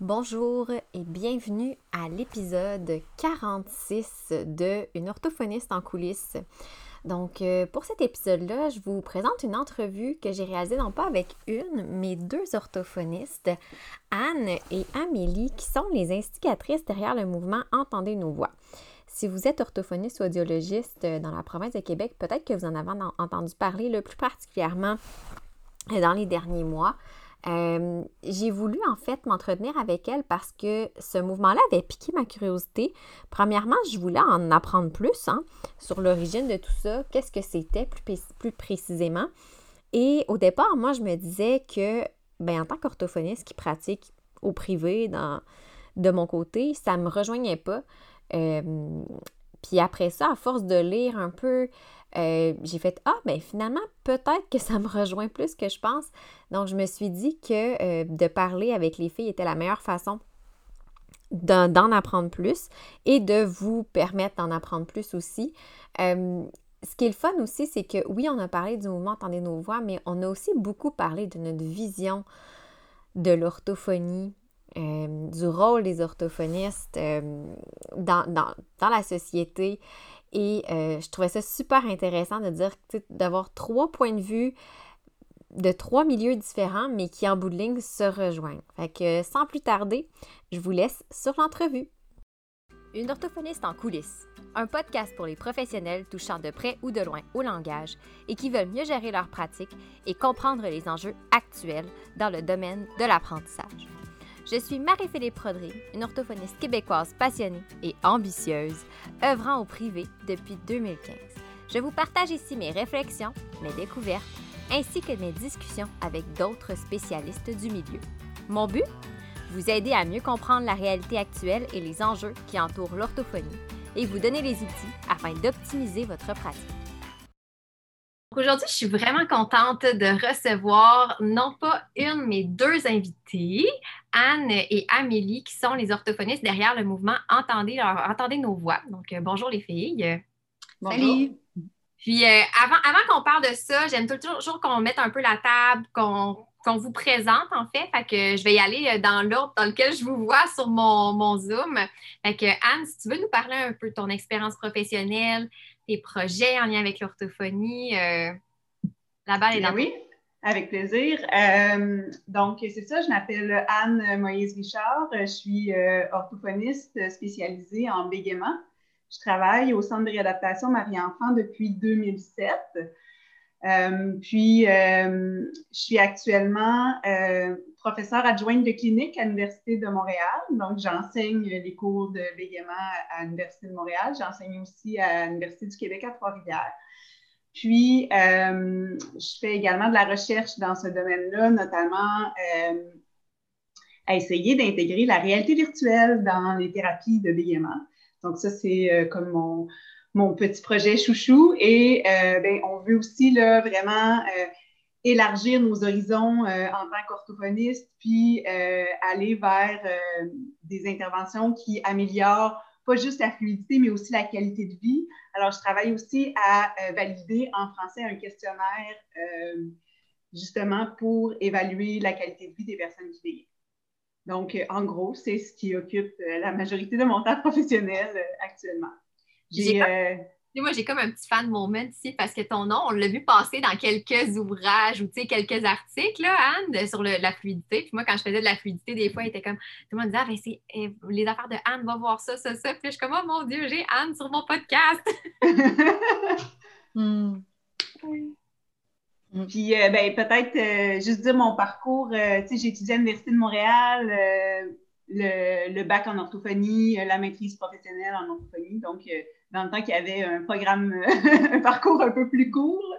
Bonjour et bienvenue à l'épisode 46 de Une orthophoniste en coulisses. Donc, euh, pour cet épisode-là, je vous présente une entrevue que j'ai réalisée non pas avec une, mais deux orthophonistes, Anne et Amélie, qui sont les instigatrices derrière le mouvement Entendez nos voix. Si vous êtes orthophoniste ou audiologiste dans la province de Québec, peut-être que vous en avez entendu parler le plus particulièrement dans les derniers mois. Euh, j'ai voulu en fait m'entretenir avec elle parce que ce mouvement-là avait piqué ma curiosité. Premièrement, je voulais en apprendre plus hein, sur l'origine de tout ça, qu'est-ce que c'était plus, précisément. Et au départ, moi, je me disais que, ben, en tant qu'orthophoniste qui pratique au privé, de mon côté, ça ne me rejoignait pas. Euh, puis après ça, à force de lire un peu euh, j'ai fait Ah, ben finalement, peut-être que ça me rejoint plus que je pense. Donc, je me suis dit que euh, de parler avec les filles était la meilleure façon d'en apprendre plus et de vous permettre d'en apprendre plus aussi. Euh, ce qui est le fun aussi, c'est que oui, on a parlé du mouvement Entendez nos voix, mais on a aussi beaucoup parlé de notre vision de l'orthophonie, du rôle des orthophonistes dans, dans, dans, la société et euh, je trouvais ça super intéressant de dire d'avoir trois points de vue de trois milieux différents, mais qui en bout de ligne se rejoignent. Fait que sans plus tarder, je vous laisse sur l'entrevue. Une orthophoniste en coulisses, un podcast pour les professionnels touchant de près ou de loin au langage et qui veulent mieux gérer leur pratique et comprendre les enjeux actuels dans le domaine de l'apprentissage. Je suis Marie-Philippe Prodry, une orthophoniste québécoise passionnée et ambitieuse, œuvrant au privé depuis 2015. Je vous partage ici mes réflexions, mes découvertes, ainsi que mes discussions avec d'autres spécialistes du milieu. Mon but? Vous aider à mieux comprendre la réalité actuelle et les enjeux qui entourent l'orthophonie et vous donner les outils afin d'optimiser votre pratique. Aujourd'hui, je suis vraiment contente de recevoir non pas une, mais deux invités, Anne et Amélie, qui sont les orthophonistes derrière le mouvement Entendez, Entendez nos voix. Donc, euh, bonjour les filles. Salut. Puis, euh, avant, avant qu'on parle de ça, j'aime toujours qu'on mette un peu la table, qu'on vous présente, en fait. Fait que je vais y aller euh, dans l'ordre dans lequel je vous vois sur mon, mon Zoom. Fait que, Anne, si tu veux nous parler un peu de ton expérience professionnelle, tes projets en lien avec l'orthophonie. Euh, la balle est dans Oui, avec plaisir. Euh, donc, c'est ça, je m'appelle Anne Moïse Richard. Je suis euh, orthophoniste spécialisée en bégaiement. Je travaille au Centre de réadaptation Marie-Enfant depuis 2007. Puis, je suis actuellement professeure adjointe de clinique à l'Université de Montréal. Donc, j'enseigne les cours de bégaiement à l'Université de Montréal. J'enseigne aussi à l'Université du Québec à Trois-Rivières. Puis, euh, je fais également de la recherche dans ce domaine-là, notamment euh, à essayer d'intégrer la réalité virtuelle dans les thérapies de bégaiement. Donc, ça, c'est euh, comme mon, mon, petit projet chouchou. Et ben, on veut aussi là, vraiment élargir nos horizons euh, en tant qu'orthophoniste, puis euh, aller vers euh, des interventions qui améliorent pas juste la fluidité, mais aussi la qualité de vie. Alors, je travaille aussi à valider en français un questionnaire justement pour évaluer la qualité de vie des personnes qui. Donc, en gros, c'est ce qui occupe la majorité de mon temps professionnel actuellement. J'ai moi, j'ai comme un petit fan moment ici parce que ton nom, on l'a vu passer dans quelques ouvrages ou quelques articles, là, Anne, sur la fluidité. Puis moi, quand je faisais de la fluidité, des fois, il était comme tout le monde disait Ah, ben, c'est eh, les affaires de Anne, va voir ça, ça, ça. Puis je suis comme Oh mon Dieu, j'ai Anne sur mon podcast. Hmm. Puis, euh, ben, peut-être euh, juste dire mon parcours. Euh, tu sais, j'ai étudié à l'Université de Montréal, le, le, bac en orthophonie, la maîtrise professionnelle en orthophonie. Donc, dans le temps qu'il y avait un programme, un parcours un peu plus court.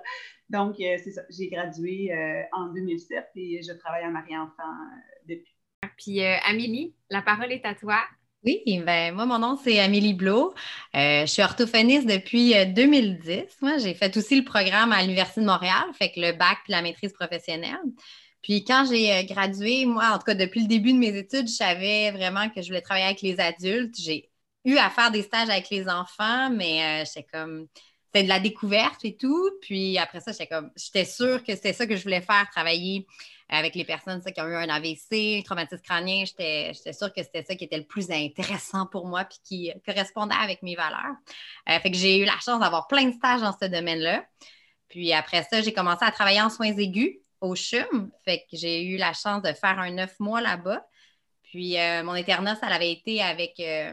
Donc, euh, c'est ça. J'ai gradué euh, en 2007 et je travaille à Marie-Enfant euh, depuis. Puis, Amélie, la parole est à toi. Oui, ben moi, mon nom, c'est Amélie Blo. je suis orthophoniste depuis 2010. Moi, j'ai fait aussi le programme à l'Université de Montréal, fait que le bac puis la maîtrise professionnelle. Puis quand j'ai gradué, moi, en tout cas, depuis le début de mes études, je savais vraiment que je voulais travailler avec les adultes. J'ai eu à faire des stages avec les enfants, mais euh, comme c'était de la découverte et tout. Puis après ça, j'étais comme j'étais sûre que c'était ça que je voulais faire, travailler avec les personnes qui ont eu un AVC, un traumatisme crânien. J'étais sûre que c'était ça qui était le plus intéressant pour moi puis qui correspondait avec mes valeurs. Euh, fait que j'ai eu la chance d'avoir plein de stages dans ce domaine-là. Puis après ça, j'ai commencé à travailler en soins aigus au CHUM. Fait que j'ai eu la chance de faire un neuf mois là-bas. Puis euh, mon internat, ça avait été avec euh,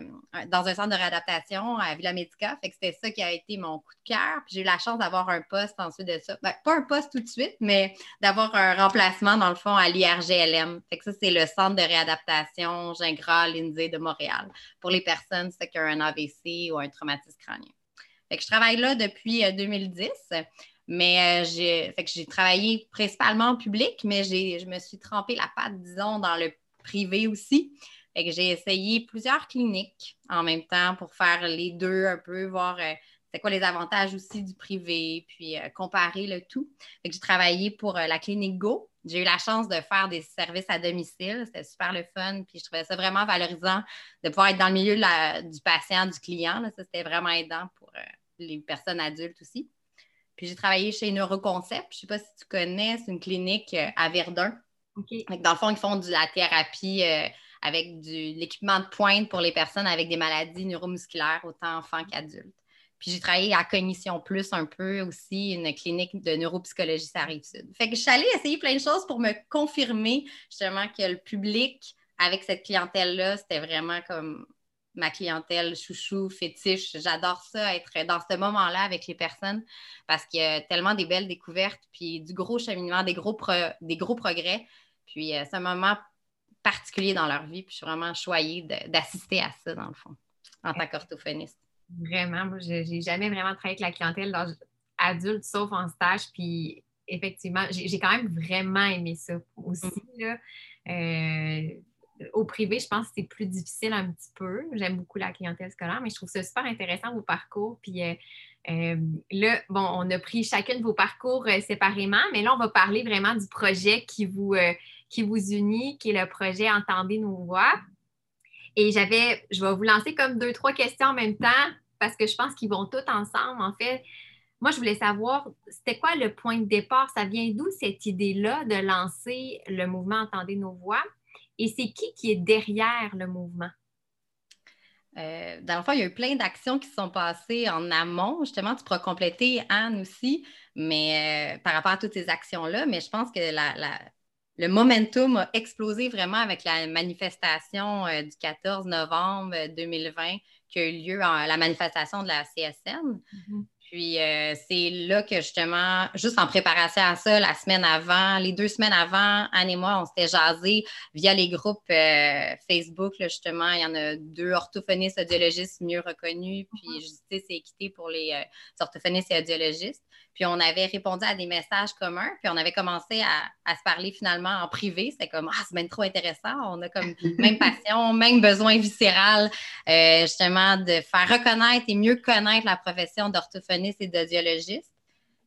dans un centre de réadaptation à Villa Medica. Fait que c'était ça qui a été mon coup de cœur. Puis j'ai eu la chance d'avoir un poste ensuite de ça. Ben, pas un poste tout de suite, mais d'avoir un remplacement dans le fond à l'IRGLM. Fait que ça, c'est le centre de réadaptation Gingras, Lindsay de Montréal pour les personnes qui ont un AVC ou un traumatisme crânien. Fait que je travaille là depuis 2010. Euh, mais j'ai, fait que j'ai travaillé principalement en public, mais je me suis trempé la patte, disons, dans le privé aussi. que j'ai essayé plusieurs cliniques en même temps pour faire les deux un peu, voir euh, c'est quoi les avantages aussi du privé, puis euh, comparer le tout. j'ai travaillé pour euh, la clinique Go. J'ai eu la chance de faire des services à domicile. C'était super le fun. Puis je trouvais ça vraiment valorisant de pouvoir être dans le milieu du patient, du client. Ça, c'était vraiment aidant pour les personnes adultes aussi. Puis j'ai travaillé chez Neuroconcept. Je ne sais pas si tu connais, c'est une clinique à Verdun dans le fond, ils font de la thérapie euh, avec de l'équipement de pointe pour les personnes avec des maladies neuromusculaires, autant enfants qu'adultes. Puis j'ai travaillé à Cognition Plus un peu aussi, une clinique de neuropsychologie ça arrive sud. Fait que je suis allée essayer plein de choses pour me confirmer justement que le public avec cette clientèle-là, c'était vraiment comme ma clientèle chouchou, fétiche. J'adore ça, être dans ce moment-là avec les personnes parce qu'il y a tellement des belles découvertes, puis du gros cheminement, des gros, des gros progrès. Puis euh, c'est un moment particulier dans leur vie. Puis je suis vraiment choyée d'assister à ça, dans le fond, en tant qu'orthophoniste. Vraiment, moi, je n'ai jamais vraiment travaillé avec la clientèle adulte, sauf en stage. Puis effectivement, j'ai quand même vraiment aimé ça aussi. Là. Euh, au privé, je pense que c'est plus difficile un petit peu. J'aime beaucoup la clientèle scolaire, mais je trouve ça super intéressant vos parcours. Puis euh, euh, là, bon, on a pris chacun de vos parcours euh, séparément, mais là, on va parler vraiment du projet qui vous, qui vous unit, qui est le projet Entendez nos voix. Et j'avais, je vais vous lancer comme deux, trois questions en même temps parce que je pense qu'ils vont tous ensemble. En fait, moi, je voulais savoir, c'était quoi le point de départ? Ça vient d'où cette idée-là de lancer le mouvement Entendez nos voix? Et c'est qui qui est derrière le mouvement? Euh, dans le fond, il y a eu plein d'actions qui sont passées en amont. Justement, tu pourras compléter Anne aussi, mais euh, par rapport à toutes ces actions-là. Mais je pense que le momentum a explosé vraiment avec la manifestation euh, du 14 novembre 2020 qui a eu lieu, en, la manifestation de la CSN. Puis euh, c'est là que justement, juste en préparation à ça, la semaine avant, les deux semaines avant, Anne et moi, on s'était jasé via les groupes euh, Facebook. justement, il y en a deux orthophonistes audiologistes mieux reconnus, puis mm-hmm. Justice et Équité pour les euh, orthophonistes et audiologistes. Puis on avait répondu à des messages communs, puis on avait commencé à, se parler finalement en privé. C'était comme Ah, c'est même trop intéressant. On a comme même passion, même besoin viscéral, euh, justement, de faire reconnaître et mieux connaître la profession d'orthophoniste et d'audiologiste.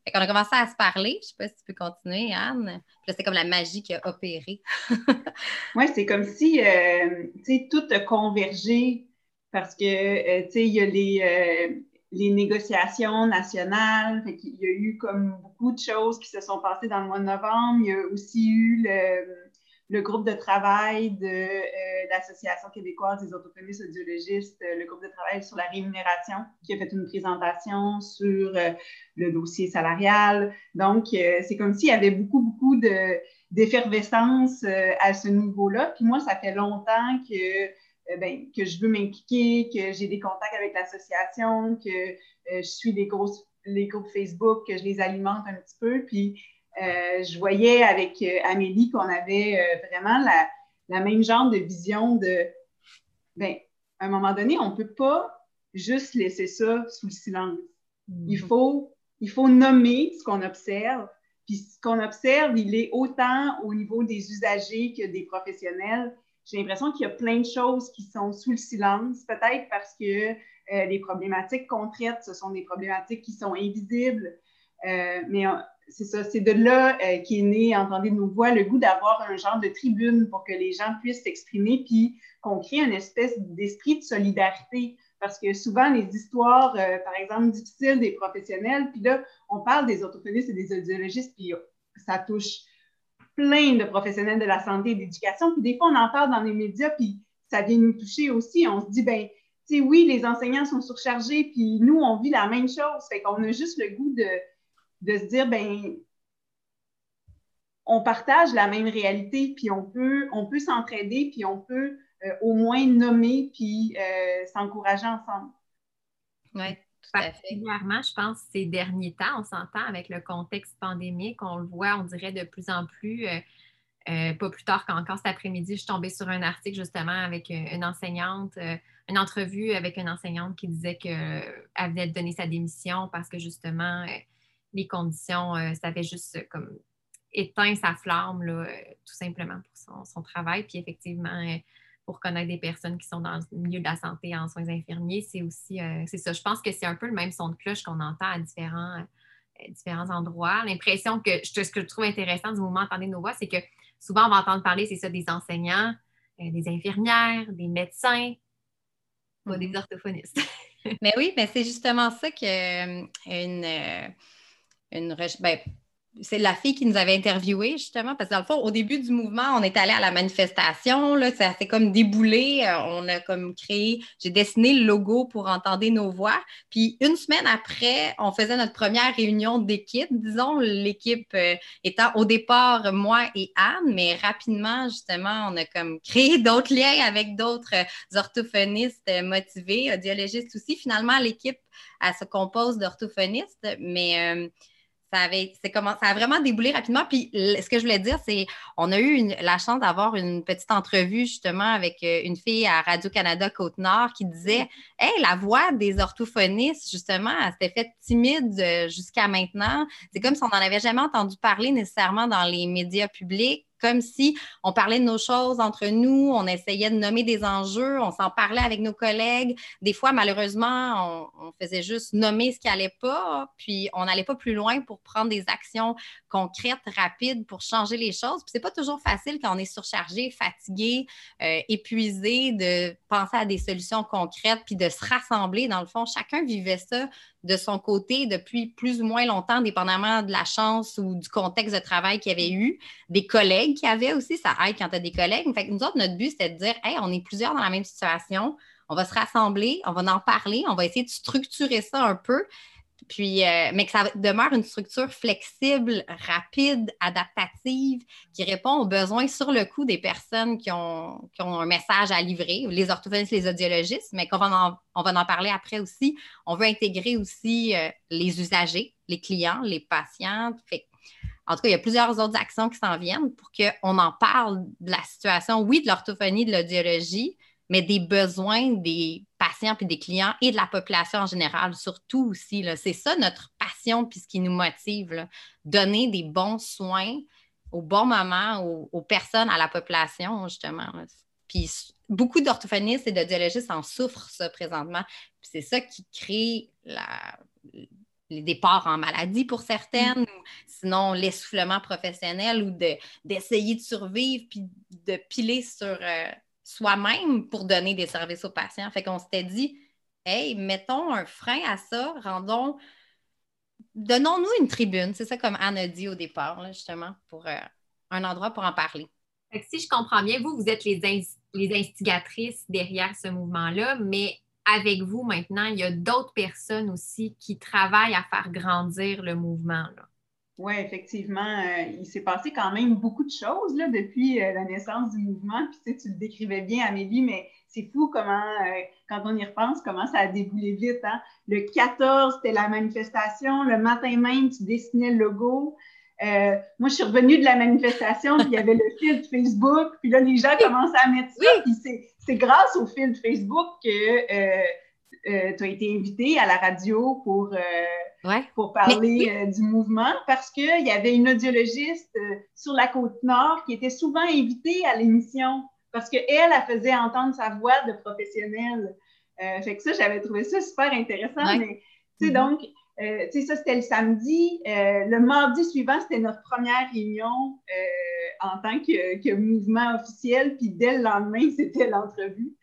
Fait qu'on a commencé à se parler. Je ne sais pas si tu peux continuer, Anne. Puis c'est comme la magie qui a opéré. oui, c'est comme si, euh, tu sais, tout a convergé parce que, euh, tu sais, il y a les les négociations nationales. Il y a eu comme beaucoup de choses qui se sont passées dans le mois de novembre. Il y a aussi eu le, groupe de travail de euh, l'Association québécoise des orthophonistes audiologistes, euh, le groupe de travail sur la rémunération, qui a fait une présentation sur euh, le dossier salarial. Donc, c'est comme s'il y avait beaucoup, beaucoup d'effervescence à ce niveau-là. Puis moi, ça fait longtemps que euh, ben, que je veux m'impliquer, que j'ai des contacts avec l'association, que euh, je suis les, grosses, les groupes Facebook, que je les alimente un petit peu. Puis euh, je voyais avec Amélie qu'on avait vraiment la, même genre de vision de, ben, à un moment donné, on ne peut pas juste laisser ça sous le silence. Il, mm-hmm. faut, il faut nommer ce qu'on observe. Puis ce qu'on observe, il est autant au niveau des usagers que des professionnels j'ai l'impression qu'il y a plein de choses qui sont sous le silence, peut-être parce que euh, les problématiques qu'on traite, ce sont des problématiques qui sont invisibles. Euh, mais euh, c'est ça, c'est de là qui est né, entendez nos voix, le goût d'avoir un genre de tribune pour que les gens puissent s'exprimer, puis qu'on crée une espèce d'esprit de solidarité. Parce que souvent, les histoires, par exemple, difficiles des professionnels, puis là, on parle des orthophonistes et des audiologistes, puis ça touche plein de professionnels de la santé et de l'éducation. Puis des fois, on en parle dans les médias, puis ça vient nous toucher aussi. On se dit, ben, tu oui, les enseignants sont surchargés, puis nous, on vit la même chose. Fait qu'on a juste le goût de, de se dire, ben, on partage la même réalité, puis on peut, on peut s'entraider, puis on peut euh, au moins nommer, puis euh, s'encourager ensemble. Oui, Particulièrement, je pense, ces derniers temps, on s'entend avec le contexte pandémique, on le voit, on dirait de plus en plus. Euh, pas plus tard qu'encore cet après-midi, je suis tombée sur un article justement avec une enseignante, une entrevue avec une enseignante qui disait qu'elle venait de donner sa démission parce que justement, les conditions, ça avait juste comme éteint sa flamme, là, tout simplement pour son, travail. Puis effectivement, pour connaître des personnes qui sont dans le milieu de la santé en soins infirmiers, c'est aussi, euh, c'est ça. Je pense que c'est un peu le même son de cloche qu'on entend à différents, euh, différents endroits. L'impression que, ce que je trouve intéressant du mouvement Entendez nos voix, c'est que souvent on va entendre parler, c'est ça, des enseignants, euh, des infirmières, des médecins, pas des mm-hmm. orthophonistes. mais oui, mais c'est justement ça que une, une ben, c'est la fille qui nous avait interviewé justement, parce que dans le fond, au début du mouvement, on est allé à la manifestation, là, ça s'est comme déboulé, euh, on a comme créé, j'ai dessiné le logo pour entendre nos voix. Puis une semaine après, on faisait notre première réunion d'équipe, disons, l'équipe euh, étant au départ moi et Anne, mais rapidement, justement, on a comme créé d'autres liens avec d'autres euh, orthophonistes motivés, audiologistes aussi. Finalement, l'équipe, elle se compose d'orthophonistes, mais ça, avait, comment, ça a vraiment déboulé rapidement. Puis ce que je voulais dire, c'est on a eu la chance d'avoir une petite entrevue justement avec euh, une fille à Radio-Canada Côte-Nord qui disait Hey, la voix des orthophonistes, justement, elle s'était faite timide euh, jusqu'à maintenant. C'est comme si on n'en avait jamais entendu parler nécessairement dans les médias publics comme si on parlait de nos choses entre nous, on essayait de nommer des enjeux, on s'en parlait avec nos collègues. Des fois, malheureusement, on, faisait juste nommer ce qui n'allait pas, puis on n'allait pas plus loin pour prendre des actions concrètes, rapides pour changer les choses. Puis c'est pas toujours facile quand on est surchargé, fatigué, euh, épuisé de penser à des solutions concrètes puis de se rassembler. Dans le fond, chacun vivait ça de son côté depuis plus ou moins longtemps, dépendamment de la chance ou du contexte de travail qu'il avait eu, des collègues qui avaient aussi, ça aide quand tu as des collègues. Fait nous autres, notre but, c'était de dire, hey, on est plusieurs dans la même situation, on va se rassembler, on va en parler, on va essayer de structurer ça un peu, puis, euh, mais que ça demeure une structure flexible, rapide, adaptative, qui répond aux besoins sur le coup des personnes qui ont, un message à livrer, les orthophonistes, les audiologistes, mais qu'on va en, on va en parler après aussi. On veut intégrer aussi euh, les usagers, les clients, les patients. en tout cas, il y a plusieurs autres actions qui s'en viennent pour qu'on en parle de la situation, oui, de l'orthophonie, de l'audiologie, mais des besoins des patients puis des clients et de la population en général, surtout aussi. C'est ça notre passion puis ce qui nous motive. Donner des bons soins au bon moment aux, personnes, à la population, justement. Puis beaucoup d'orthophonistes et d'audiologistes en souffrent, ça, présentement. c'est ça qui crée les départs en maladie pour certaines, mm. ou sinon l'essoufflement professionnel ou d'essayer de, survivre puis de piler sur, euh, soi-même pour donner des services aux patients. Fait qu'on s'était dit, hey, mettons un frein à ça, rendons, donnons-nous une tribune. C'est ça comme Anne a dit au départ, justement, pour euh, un endroit pour en parler. si je comprends bien, vous, vous êtes les, les instigatrices derrière ce mouvement-là, mais avec vous maintenant, il y a d'autres personnes aussi qui travaillent à faire grandir le mouvement. Là. Oui, effectivement, euh, il s'est passé quand même beaucoup de choses là, depuis euh, la naissance du mouvement. Puis tu, sais, tu le décrivais bien, Amélie, mais c'est fou comment, euh, quand on y repense, comment ça a déboulé vite. Hein? Le 14, c'était la manifestation. Le matin même, tu dessinais le logo. moi, je suis revenue de la manifestation, puis il y avait le fil de Facebook. Puis là, les gens commençaient à mettre ça. Puis c'est grâce au fil de Facebook que tu as été invitée à la radio pour pour parler euh, du mouvement parce qu'il y avait une audiologiste euh, sur la côte nord qui était souvent invitée à l'émission parce qu'elle, elle faisait entendre sa voix de professionnelle. Euh, fait que ça, j'avais trouvé ça super intéressant. Mais, tu sais, mm-hmm. donc, euh, tu sais, ça, c'était le samedi. Euh, le mardi suivant, c'était notre première réunion euh, en tant que, que, mouvement officiel. Puis dès le lendemain, c'était l'entrevue.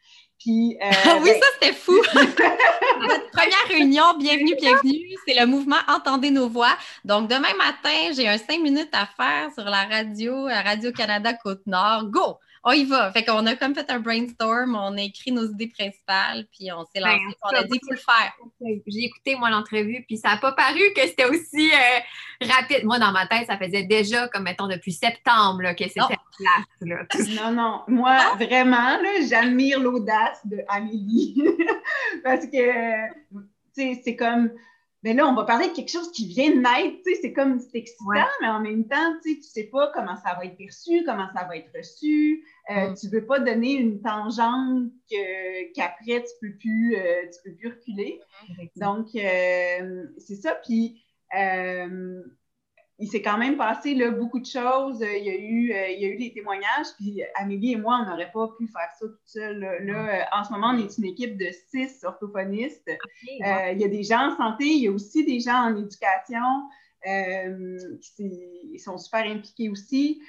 Puis, ah oui, ben ça, c'était fou! notre première réunion, bienvenue, bienvenue. C'est le mouvement Entendez nos voix. Donc, demain matin, j'ai un cinq minutes à faire sur la radio, Radio-Canada Côte-Nord. Go! On y va. Fait qu'on a comme fait un brainstorm, on a écrit nos idées principales, puis on s'est lancé. Ben, on a dit, il faut le faire. J'ai écouté, moi, l'entrevue, puis ça n'a pas paru que c'était aussi euh, rapide. Moi, dans ma tête, ça faisait déjà, comme mettons, depuis septembre que c'était place. Non, non. Moi, vraiment, j'admire l'audace de Amélie. Parce que, tu sais, c'est comme mais là, on va parler de quelque chose qui vient de naître, c'est comme, c'est excitant, mais en même temps, tu tu sais pas comment ça va être perçu, comment ça va être reçu, euh, mm. tu veux pas donner une tangente qu'après, tu peux plus, euh, tu peux plus reculer. Donc, euh, c'est ça, puis il s'est quand même passé là, beaucoup de choses. Il y, a eu, il y a eu des témoignages, puis Amélie et moi, on n'aurait pas pu faire ça tout seul. Là, en ce moment, on est une équipe de six orthophonistes. il y a des gens en santé, il y a aussi des gens en éducation. ils sont super impliqués aussi.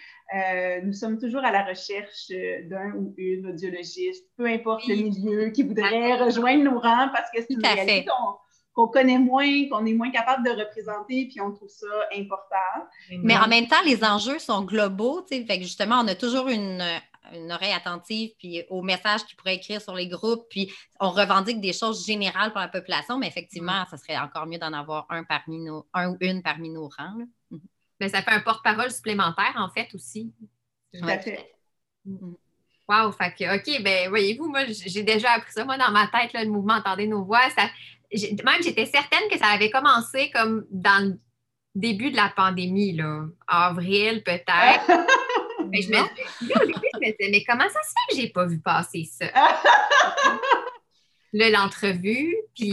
nous sommes toujours à la recherche d'un ou une audiologiste, peu importe le milieu, qui voudrait rejoindre nos rangs parce que c'est une réalité qu'on connaît moins, qu'on est moins capable de représenter, puis on trouve ça important. Mais en même temps, les enjeux sont globaux, tu sais, fait que justement, on a toujours une, oreille attentive puis aux messages qu'ils pourraient écrire sur les groupes, puis on revendique des choses générales pour la population, mais effectivement, ça serait encore mieux d'en avoir un parmi nos, un ou une parmi nos rangs. Mais ça fait un porte-parole supplémentaire, en fait, aussi. Tout à fait. Mhm. Wow, fait que, OK, ben voyez-vous, moi, j'ai déjà appris ça, moi, dans ma tête, le mouvement Entendez nos voix, ça, même j'étais certaine que ça avait commencé comme dans le début de la pandémie, là, avril peut-être. mais je me, disais, mais comment ça se fait que j'ai pas vu passer ça? là, l'entrevue. Puis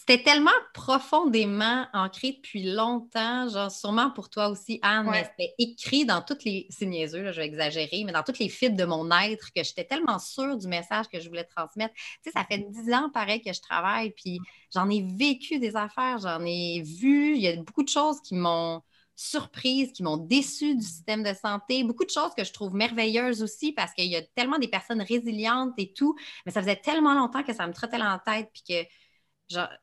c'était tellement profondément ancré depuis longtemps, genre sûrement pour toi aussi, Anne, mais c'était écrit dans toutes les. C'est niaiseux, là, je vais exagérer, mais dans toutes les fibres de mon être que j'étais tellement sûre du message que je voulais transmettre. Tu sais, ça fait dix ans pareil que je travaille, puis j'en ai vécu des affaires, j'en ai vu. Il y a beaucoup de choses qui m'ont surprise, qui m'ont déçu du système de santé, beaucoup de choses que je trouve merveilleuses aussi parce qu'il y a tellement des personnes résilientes et tout, mais ça faisait tellement longtemps que ça me trottait en tête puis que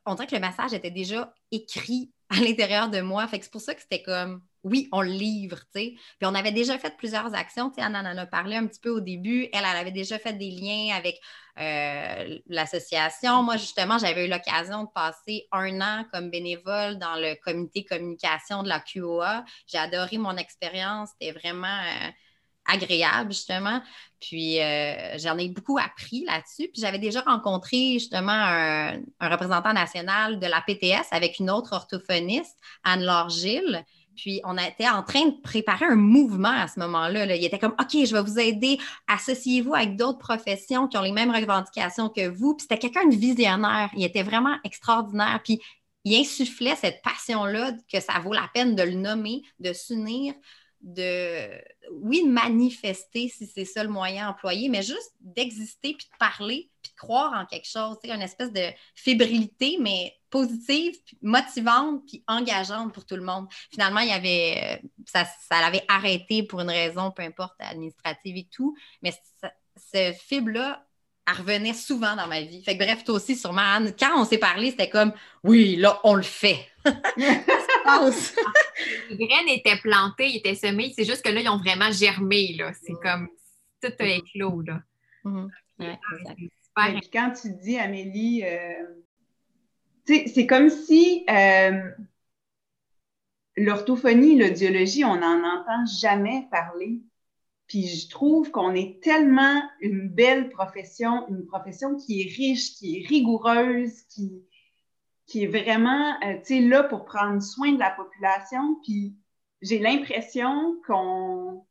on dirait que le message était déjà écrit à l'intérieur de moi. Fait que c'est pour ça que c'était comme, oui, on le livre, tu sais. Puis on avait déjà fait plusieurs actions, tu sais, en a parlé un petit peu au début. Elle, elle avait déjà fait des liens avec euh, l'association. Moi, justement, j'avais eu l'occasion de passer un an comme bénévole dans le comité communication de la QOA. J'ai adoré mon expérience. C'était vraiment... Euh, agréable, justement. Puis euh, j'en ai beaucoup appris là-dessus. Puis j'avais déjà rencontré justement un, représentant national de la PTS avec une autre orthophoniste, Anne-Laure Gilles. Puis on était en train de préparer un mouvement à ce moment-là. Il était comme OK, je vais vous aider, associez-vous avec d'autres professions qui ont les mêmes revendications que vous. Puis c'était quelqu'un de visionnaire. Il était vraiment extraordinaire. Puis il insufflait cette passion-là que ça vaut la peine de le nommer, de s'unir, de, oui, manifester si c'est ça le moyen employé, mais juste d'exister, puis de parler, puis de croire en quelque chose, une espèce de fébrilité, mais positive, motivante, puis engageante pour tout le monde. Finalement, il y avait, euh, ça, ça l'avait arrêté pour une raison, peu importe, administrative et tout, mais ce fibre-là revenait souvent dans ma vie. Fait que bref, toi aussi, sûrement, Anne, quand on s'est parlé, c'était comme, oui, là, on le fait. les graines étaient plantées, ils étaient semées. C'est juste que là, ils ont vraiment germé. Là. C'est comme tout a éclos. Là. Mm quand tu dis, Amélie, euh, c'est comme si euh, l'orthophonie, l'audiologie, on n'en entend jamais parler. Puis je trouve qu'on est tellement une belle profession, une profession qui est riche, qui est rigoureuse, qui, qui est vraiment euh, là pour prendre soin de la population. Puis j'ai l'impression qu'on.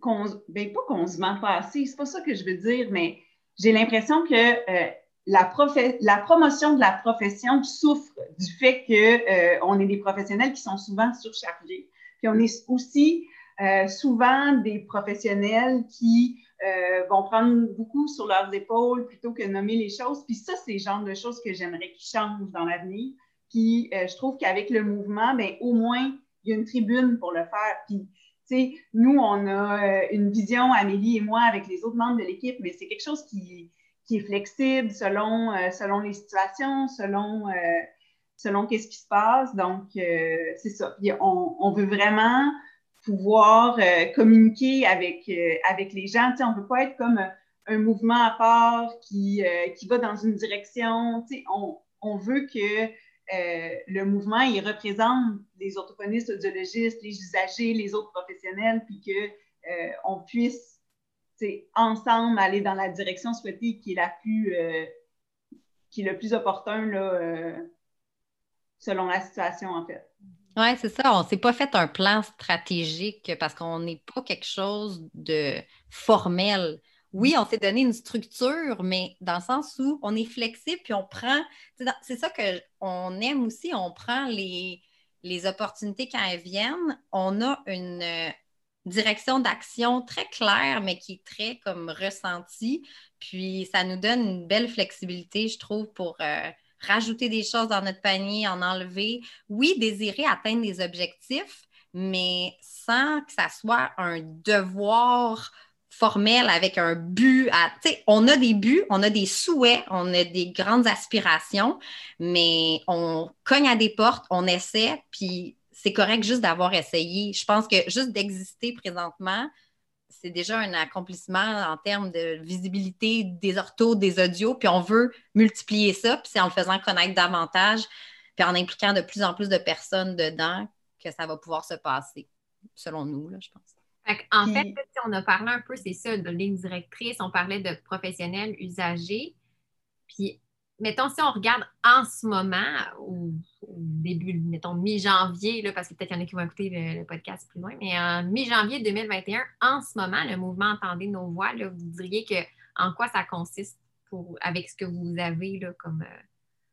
qu'on ben, pas qu'on se ment pas assez, c'est pas ça que je veux dire, mais j'ai l'impression que euh, la, la promotion de la profession souffre du fait qu'on euh, est des professionnels qui sont souvent surchargés. Puis on est aussi euh, souvent des professionnels qui euh, vont prendre beaucoup sur leurs épaules plutôt que nommer les choses. Puis ça, c'est le genre de choses que j'aimerais qu'ils changent dans l'avenir. Puis je trouve qu'avec le mouvement, ben, au moins, il y a une tribune pour le faire. Puis, tu sais, nous, on a une vision, Amélie et moi, avec les autres membres de l'équipe, mais c'est quelque chose qui, qui est flexible selon, selon les situations, selon selon qu'est-ce qui se passe. Donc, euh, c'est ça. on, veut vraiment pouvoir euh, communiquer avec, euh, avec les gens. on ne veut pas être comme un mouvement à part qui, qui va dans une direction. On, on veut que le mouvement, il représente les orthophonistes, audiologistes, les usagers, les autres professionnels, puis qu'on puisse ensemble aller dans la direction souhaitée qui est la plus qui est le plus opportun là, selon la situation, en fait. Oui, c'est ça. On ne s'est pas fait un plan stratégique parce qu'on n'est pas quelque chose de formel. Oui, on s'est donné une structure, mais dans le sens où on est flexible puis on prend. C'est ça qu'on aime aussi. On prend les, opportunités quand elles viennent. On a une euh, direction d'action très claire, mais qui est très comme ressentie. Puis ça nous donne une belle flexibilité, je trouve, pour. Euh, rajouter des choses dans notre panier, en enlever. Oui, désirer atteindre des objectifs, mais sans que ça soit un devoir formel avec un but on a des buts, on a des souhaits, on a des grandes aspirations, mais on cogne à des portes, on essaie, puis c'est correct juste d'avoir essayé. Je pense que juste d'exister présentement, c'est déjà un accomplissement en termes de visibilité des orthos, des audios, puis on veut multiplier ça, puis c'est en le faisant connaître davantage, puis en impliquant de plus en plus de personnes dedans que ça va pouvoir se passer, selon nous, là, je pense. en fait, on a parlé un peu, c'est ça, de ligne directrice, on parlait de professionnels, usagers, puis mettons, si on regarde en ce moment, au, début, mettons, mi-janvier, parce que peut-être qu'il y en a qui vont écouter le, podcast plus loin, mais en mi-janvier 2021, en ce moment, le mouvement Entendez nos voix, vous diriez que en quoi ça consiste pour, avec ce que vous avez là, comme euh,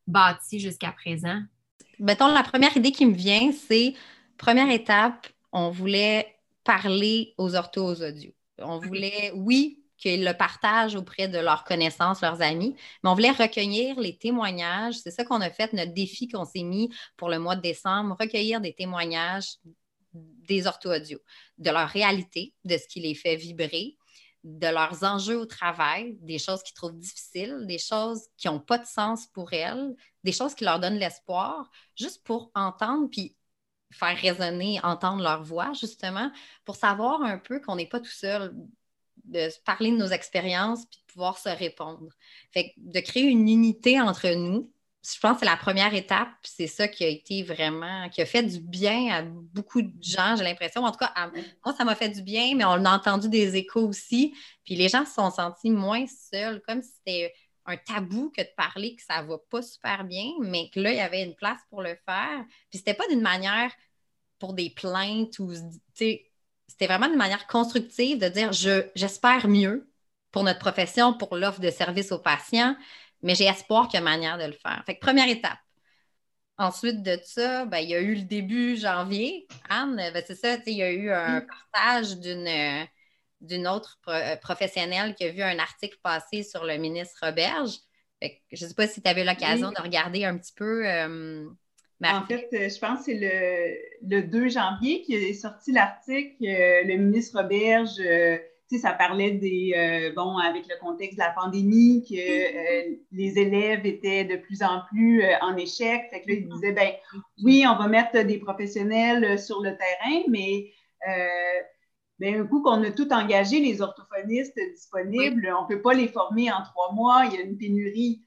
bâti jusqu'à présent? Mettons, la première idée qui me vient, c'est première étape, on voulait parler aux orthos aux audios. On voulait, oui, qu'ils le partagent auprès de leurs connaissances, leurs amis. Mais on voulait recueillir les témoignages. C'est ça qu'on a fait, notre défi qu'on s'est mis pour le mois de décembre, recueillir des témoignages des ortho-audio, de leur réalité, de ce qui les fait vibrer, de leurs enjeux au travail, des choses qu'ils trouvent difficiles, des choses qui n'ont pas de sens pour elles, des choses qui leur donnent l'espoir, juste pour entendre puis faire résonner, entendre leur voix, justement, pour savoir un peu qu'on n'est pas tout seul de parler de nos expériences puis de pouvoir se répondre. Fait de créer une unité entre nous, je pense que c'est la première étape. C'est ça qui a été vraiment, qui a fait du bien à beaucoup de gens, j'ai l'impression. En tout cas, moi, ça m'a fait du bien, mais on a entendu des échos aussi. Puis les gens se sont sentis moins seuls, comme si c'était un tabou que de parler que ça va pas super bien, mais que là, il y avait une place pour le faire. Puis c'était pas d'une manière pour des plaintes ou, tu sais, c'était vraiment une manière constructive de dire j'espère mieux pour notre profession, pour l'offre de service aux patients, mais j'ai espoir qu'il y a manière de le faire. Fait que première étape. Ensuite de ça, ben, il y a eu le début janvier. Anne, ben, c'est ça, il y a eu un partage d'une, d'une autre professionnelle qui a vu un article passer sur le ministre Roberge. je ne sais pas si tu avais l'occasion de regarder un petit peu. Euh, en fait, euh, je pense que c'est le, 2 janvier qui est sorti l'article. Euh, le ministre Roberge, euh, tu sais, ça parlait des, bon, avec le contexte de la pandémie, que les élèves étaient de plus en plus en échec. Fait que là, il disait, ben oui, on va mettre des professionnels sur le terrain, mais ben, un coup qu'on a tout engagé, les orthophonistes disponibles, on ne peut pas les former en trois mois, il y a une pénurie.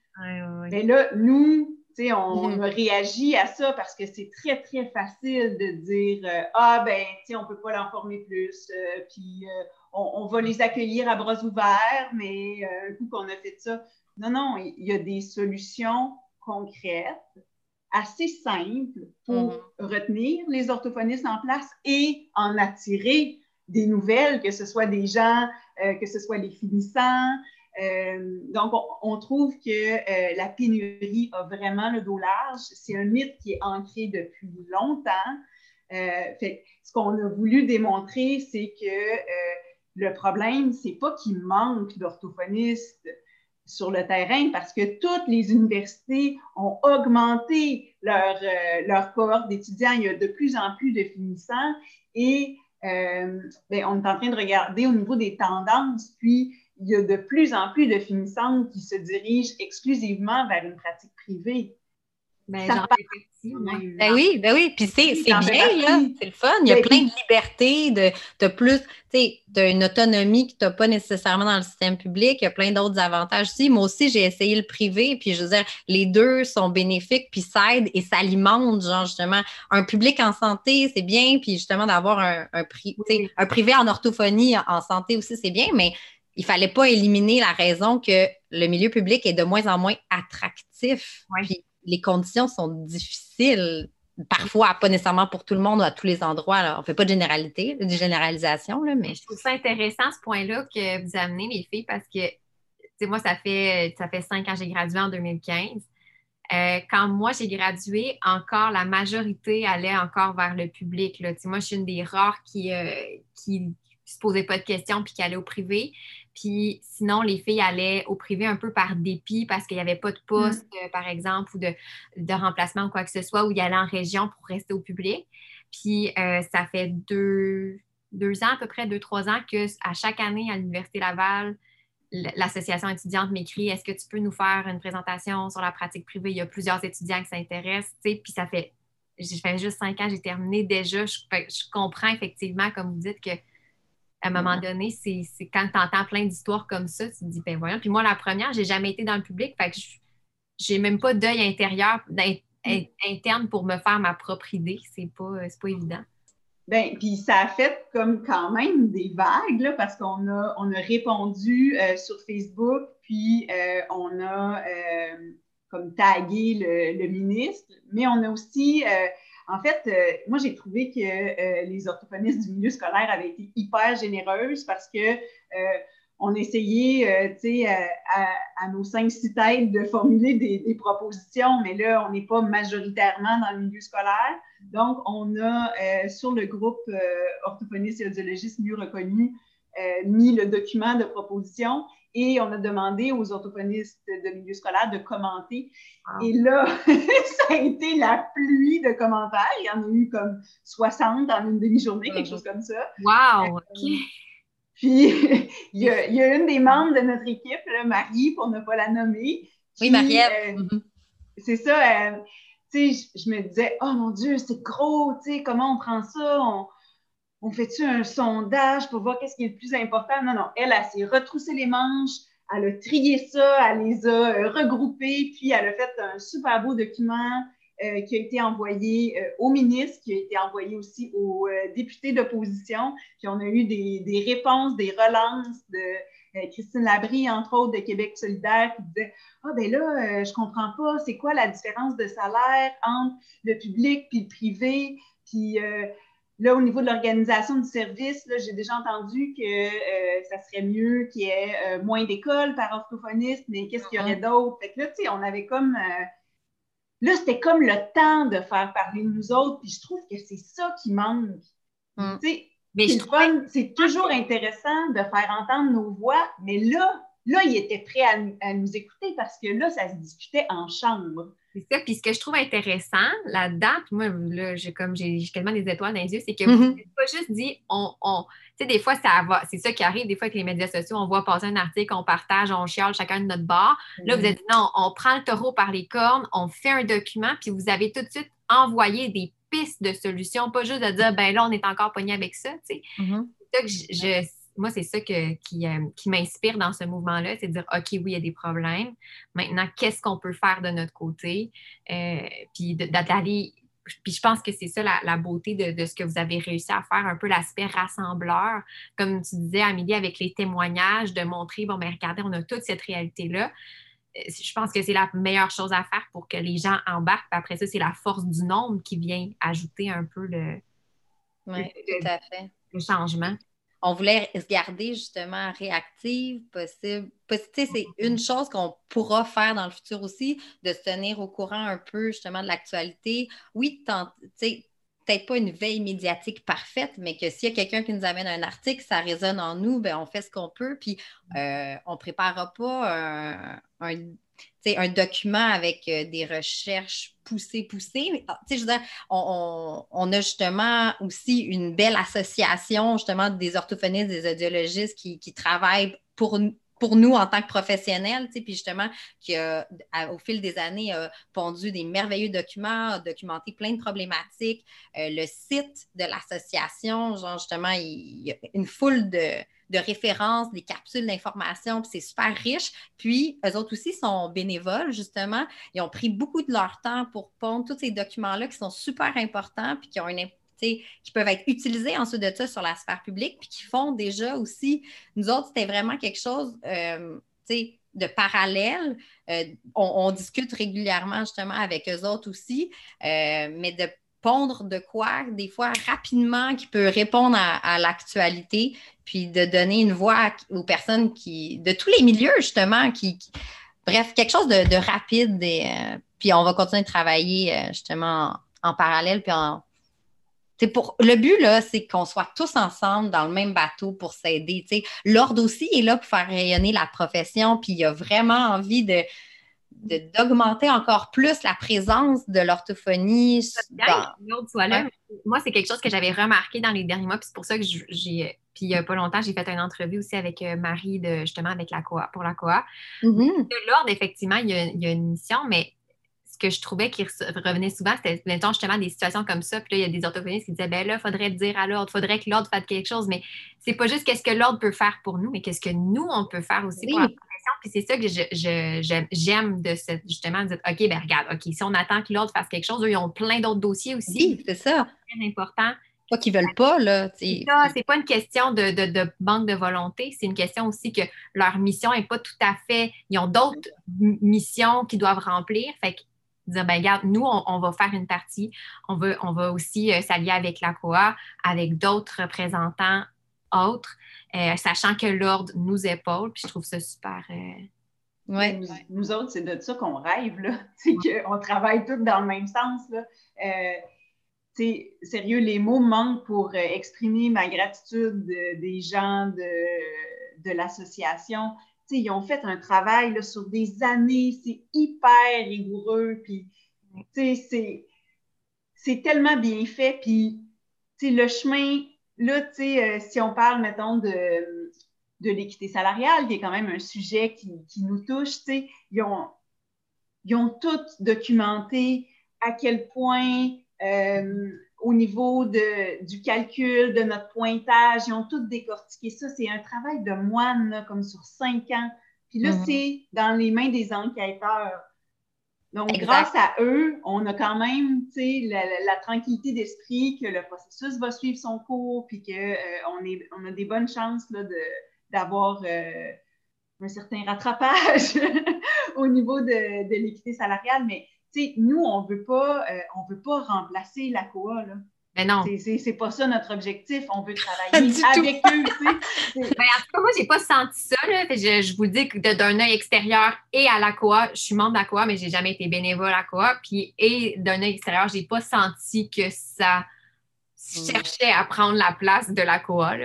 Mais là, nous, on, réagit à ça parce que c'est très, très facile de dire euh, Ah, ben, on ne peut pas l'en former plus, euh, puis euh, on, va les accueillir à bras ouverts, mais un coup qu'on a fait ça. Non, non, il y a des solutions concrètes, assez simples pour mm-hmm. retenir les orthophonistes en place et en attirer des nouvelles, que ce soit des gens, que ce soit les finissants, euh, donc, on, trouve que euh, la pénurie a vraiment le dos large. C'est un mythe qui est ancré depuis longtemps. Euh, ce qu'on a voulu démontrer, c'est que le problème, c'est pas qu'il manque d'orthophonistes. sur le terrain parce que toutes les universités ont augmenté leur, leur cohorte d'étudiants. Il y a de plus en plus de finissants et ben, on est en train de regarder au niveau des tendances, puis il y a de plus en plus de finissantes qui se dirigent exclusivement vers une pratique privée. Ben, ben, oui, ben oui. Puis c'est bien, là. C'est le fun. Il y a ben, plein de libertés, de, de plus, tu sais, d'une autonomie que tu n'as pas nécessairement dans le système public. Il y a plein d'autres avantages aussi. Moi aussi, j'ai essayé le privé. Puis je veux dire, les deux sont bénéfiques, puis s'aident et s'alimentent. Genre, justement, un public en santé, c'est bien. Puis justement, d'avoir un, un, un privé en orthophonie, en santé aussi, c'est bien. Mais il fallait pas éliminer la raison que le milieu public est de moins en moins attractif. Puis les conditions sont difficiles. Parfois, pas nécessairement pour tout le monde ou à tous les endroits. On ne fait pas de généralité, de généralisation, là, mais. Je trouve ça intéressant ce point-là que vous amenez, les filles, parce que moi, ça fait, ça fait cinq ans que j'ai gradué en 2015. Euh, quand moi j'ai gradué, encore la majorité allait encore vers le public. Là. Moi, je suis une des rares qui, euh, qui se posait pas de questions puis qui allait au privé. Puis sinon, les filles allaient au privé un peu par dépit parce qu'il n'y avait pas de poste, mm. euh, par exemple, ou de, remplacement ou quoi que ce soit, où ils allaient en région pour rester au public. Puis euh, ça fait deux, ans, à peu près deux, trois ans, que à chaque année à l'Université Laval, l'association étudiante m'écrit Est-ce que tu peux nous faire une présentation sur la pratique privée? Il y a plusieurs étudiants qui s'intéressent. Puis ça fait, j'ai fait juste cinq ans, j'ai terminé déjà. Je, je comprends effectivement, comme vous dites, que à un moment donné, c'est quand tu entends plein d'histoires comme ça, tu te dis, ben voyons. Puis moi, la première, j'ai jamais été dans le public, fait que j'ai même pas d'œil intérieur, interne pour me faire ma propre idée. C'est pas, pas évident. Ben, puis ça a fait comme quand même des vagues, là, parce qu'on a, on a répondu euh, sur Facebook, puis euh, on a euh, comme tagué le, le, ministre, mais on a aussi en fait, euh, moi, j'ai trouvé que euh, les orthophonistes du milieu scolaire avaient été hyper généreuses parce que euh, on essayait, tu sais, à, nos cinq, six têtes de formuler des, propositions, mais là, on n'est pas majoritairement dans le milieu scolaire. Donc, on a, sur le groupe orthophonistes et audiologistes mieux reconnus, mis le document de proposition et on a demandé aux orthophonistes de milieu scolaire de commenter. Et là, ça a été la pluie de commentaires. Il y en a eu comme 60 dans une demi-journée, quelque chose comme ça. Wow! Euh, OK. Puis, il y, a, une des membres de notre équipe, Marie, pour ne pas la nommer. oui, Marie-Ève. Euh, mm-hmm. C'est ça. Euh, tu sais, je, me disais, oh mon Dieu, c'est gros, tu sais, comment on prend ça? on fait-tu un sondage pour voir qu'est-ce qui est le plus important? Non, non, elle, elle, s'est retroussé les manches, elle a trié ça, elle les a euh, regroupés, puis elle a fait un super beau document euh, qui a été envoyé euh, au ministre, qui a été envoyé aussi aux députés d'opposition. Puis on a eu des, réponses, des relances de Christine Labrie, entre autres, de Québec solidaire, qui disait Ah, ben là, je comprends pas, c'est quoi la différence de salaire entre le public puis le privé? Puis Là, au niveau de l'organisation du service, j'ai déjà entendu que euh, ça serait mieux qu'il y ait euh, moins d'écoles par orthophoniste, mais qu'est-ce qu'il y aurait d'autre? Fait que là, tu sais, on avait comme. Euh, là, c'était comme le temps de faire parler de nous autres, puis je trouve que c'est ça qui manque. Mm. Tu sais, mais c'est toujours intéressant de faire entendre nos voix, mais là, là, ils étaient prêts à, à nous écouter parce que là, ça se discutait en chambre. C'est ça. Puis ce que je trouve intéressant là-dedans, puis moi, là, j'ai comme j'ai tellement des étoiles dans les yeux, c'est que vous n'avez mm-hmm. pas juste dit on. on tu sais, des fois, ça va. C'est ça qui arrive, des fois, avec les médias sociaux, on voit passer un article, on partage, on chiale chacun de notre bord. Là, vous mm-hmm. êtes dit non, on prend le taureau par les cornes, on fait un document, puis vous avez tout de suite envoyé des pistes de solutions, pas juste de dire ben là, on est encore pogné avec ça. Tu sais. Mm-hmm. C'est ça que je moi, c'est ça que, qui, euh, qui m'inspire dans ce mouvement-là, c'est de dire, OK, oui, il y a des problèmes. Maintenant, qu'est-ce qu'on peut faire de notre côté? Euh, puis d'aller puis je pense que c'est ça la, beauté de, ce que vous avez réussi à faire, un peu l'aspect rassembleur, comme tu disais, Amélie, avec les témoignages, de montrer, bon, mais ben, regardez, on a toute cette réalité-là. Euh, je pense que c'est la meilleure chose à faire pour que les gens embarquent. Puis après ça, c'est la force du nombre qui vient ajouter un peu le, oui, tout à fait. le changement on voulait se garder justement réactive possible. c'est une chose qu'on pourra faire dans le futur aussi, de se tenir au courant un peu justement de l'actualité. Oui, peut-être pas une veille médiatique parfaite, mais que s'il y a quelqu'un qui nous amène un article, ça résonne en nous, ben on fait ce qu'on peut, puis euh, on ne préparera pas un, un, document avec euh, des recherches poussées, poussées. Ah, je on, a justement aussi une belle association, justement, des orthophonistes, des audiologistes qui, travaillent pour, pour nous en tant que professionnels, puis justement, qui au fil des années a pondu des merveilleux documents, a documenté plein de problématiques. Euh, le site de l'association, genre justement, il, y a une foule de, références, des capsules d'information, puis c'est super riche. Puis, eux autres aussi sont bénévoles, justement. Ils ont pris beaucoup de leur temps pour pondre tous ces documents-là qui sont super importants, puis qui ont une qui peuvent être utilisés ensuite de ça sur la sphère publique, puis qui font déjà aussi, nous autres, c'était vraiment quelque chose euh, de parallèle. Euh, on, discute régulièrement justement avec eux autres aussi, euh, mais de pondre de quoi, des fois rapidement, qui peut répondre à, l'actualité, puis de donner une voix aux personnes qui, de tous les milieux justement, qui, bref, quelque chose de, rapide. Et, puis on va continuer de travailler justement en, en parallèle, puis en, pour, le but, là, c'est qu'on soit tous ensemble dans le même bateau pour s'aider. L'ordre aussi est là pour faire rayonner la profession, puis il a vraiment envie de, d'augmenter encore plus la présence de l'orthophonie. Moi, c'est quelque chose que j'avais remarqué dans les derniers mois, puis c'est pour ça que j'ai. Puis il n'y a pas longtemps, j'ai fait une entrevue aussi avec euh, Marie de justement avec la COA pour la COA. Mm-hmm. L'ordre, effectivement, il y, a, il y, a, une mission, mais ce que je trouvais qui revenait souvent, c'était mettons justement des situations comme ça. Puis là, il y a des orthophonistes qui disaient ben là, il faudrait dire à l'ordre, il faudrait que l'ordre fasse quelque chose. Mais c'est pas juste qu'est-ce que l'ordre peut faire pour nous, mais qu'est-ce que nous, on peut faire aussi pour la profession. Puis c'est ça que j'aime de justement de dire OK, ben regarde, OK, si on attend que l'ordre fasse quelque chose, eux, ils ont plein d'autres dossiers aussi. Oui, c'est ça. C'est important. Pas qu'ils veulent pas, là. C'est pas une question de, de, de, manque de volonté, c'est une question aussi que leur mission n'est pas tout à fait. Ils ont d'autres missions qu'ils doivent remplir. Fait que dire, ben regarde, nous, on, va faire une partie. On va, on va aussi euh, s'allier avec la COA, avec d'autres représentants autres, euh, sachant que l'ordre nous épaule. Puis je trouve ça super. Euh, ouais. Nous, autres, c'est de ça qu'on rêve, là. C'est qu'on travaille tous dans le même sens, là. sérieux, les mots manquent pour exprimer ma gratitude des gens de, de l'association ils ont fait un travail sur des années, c'est hyper rigoureux, puis c'est tellement bien fait, puis le chemin, là, euh, si on parle, mettons, de, l'équité salariale, qui est quand même un sujet qui, nous touche, ils ont, ils tout documenté à quel point euh, au niveau de, du calcul, de notre pointage. Ils ont tout décortiqué ça. C'est un travail de moine, comme sur cinq ans. Puis là, mhm. c'est dans les mains des enquêteurs. Donc, grâce à eux, on a quand même la, la, tranquillité d'esprit que le processus va suivre son cours, puis qu'on euh, on a des bonnes chances d'avoir euh, un certain rattrapage au niveau de, de l'équité salariale. Mais nous, on ne veut pas, euh, veut pas remplacer la COA. Là. Mais non. C'est pas ça notre objectif. On veut travailler avec eux. Ben, en tout cas, moi, j'ai pas senti ça. Je, vous dis que d'un œil extérieur et à la COA, je suis membre de la COA, mais j'ai jamais été bénévole à la COA. Puis, et d'un œil extérieur, j'ai pas senti que ça Mm. cherchait à prendre la place de la COA.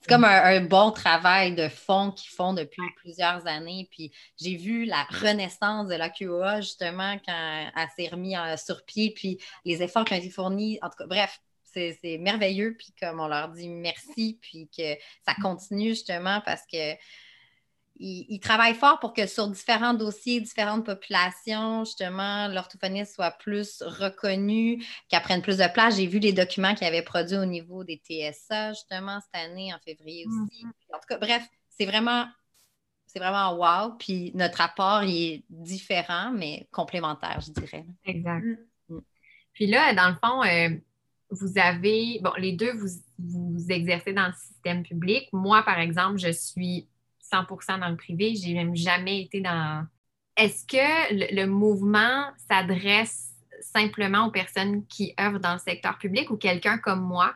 C'est comme un, bon travail de fond qu'ils font depuis plusieurs années. Puis j'ai vu la renaissance de la QA justement quand elle s'est remise sur pied, puis les efforts qui ont été fournis. En tout cas, bref, c'est merveilleux. Puis comme on leur dit merci, puis que ça continue justement parce que il, travaille fort pour que sur différents dossiers, différentes populations, justement, l'orthophoniste soit plus reconnu, qu'elle prenne plus de place. J'ai vu les documents qu'il avait produits au niveau des TSA, justement, cette année, en février aussi. Mm-hmm. En tout cas, bref, c'est vraiment, c'est vraiment wow. Puis notre apport, il est différent, mais complémentaire, je dirais. Exact. Mm. Puis là, dans le fond, euh, vous avez, bon, les deux, vous, vous exercez dans le système public. Moi, par exemple, je suis 100 dans le privé. J'ai même jamais été dans. Est-ce que le, mouvement s'adresse simplement aux personnes qui œuvrent dans le secteur public ou quelqu'un comme moi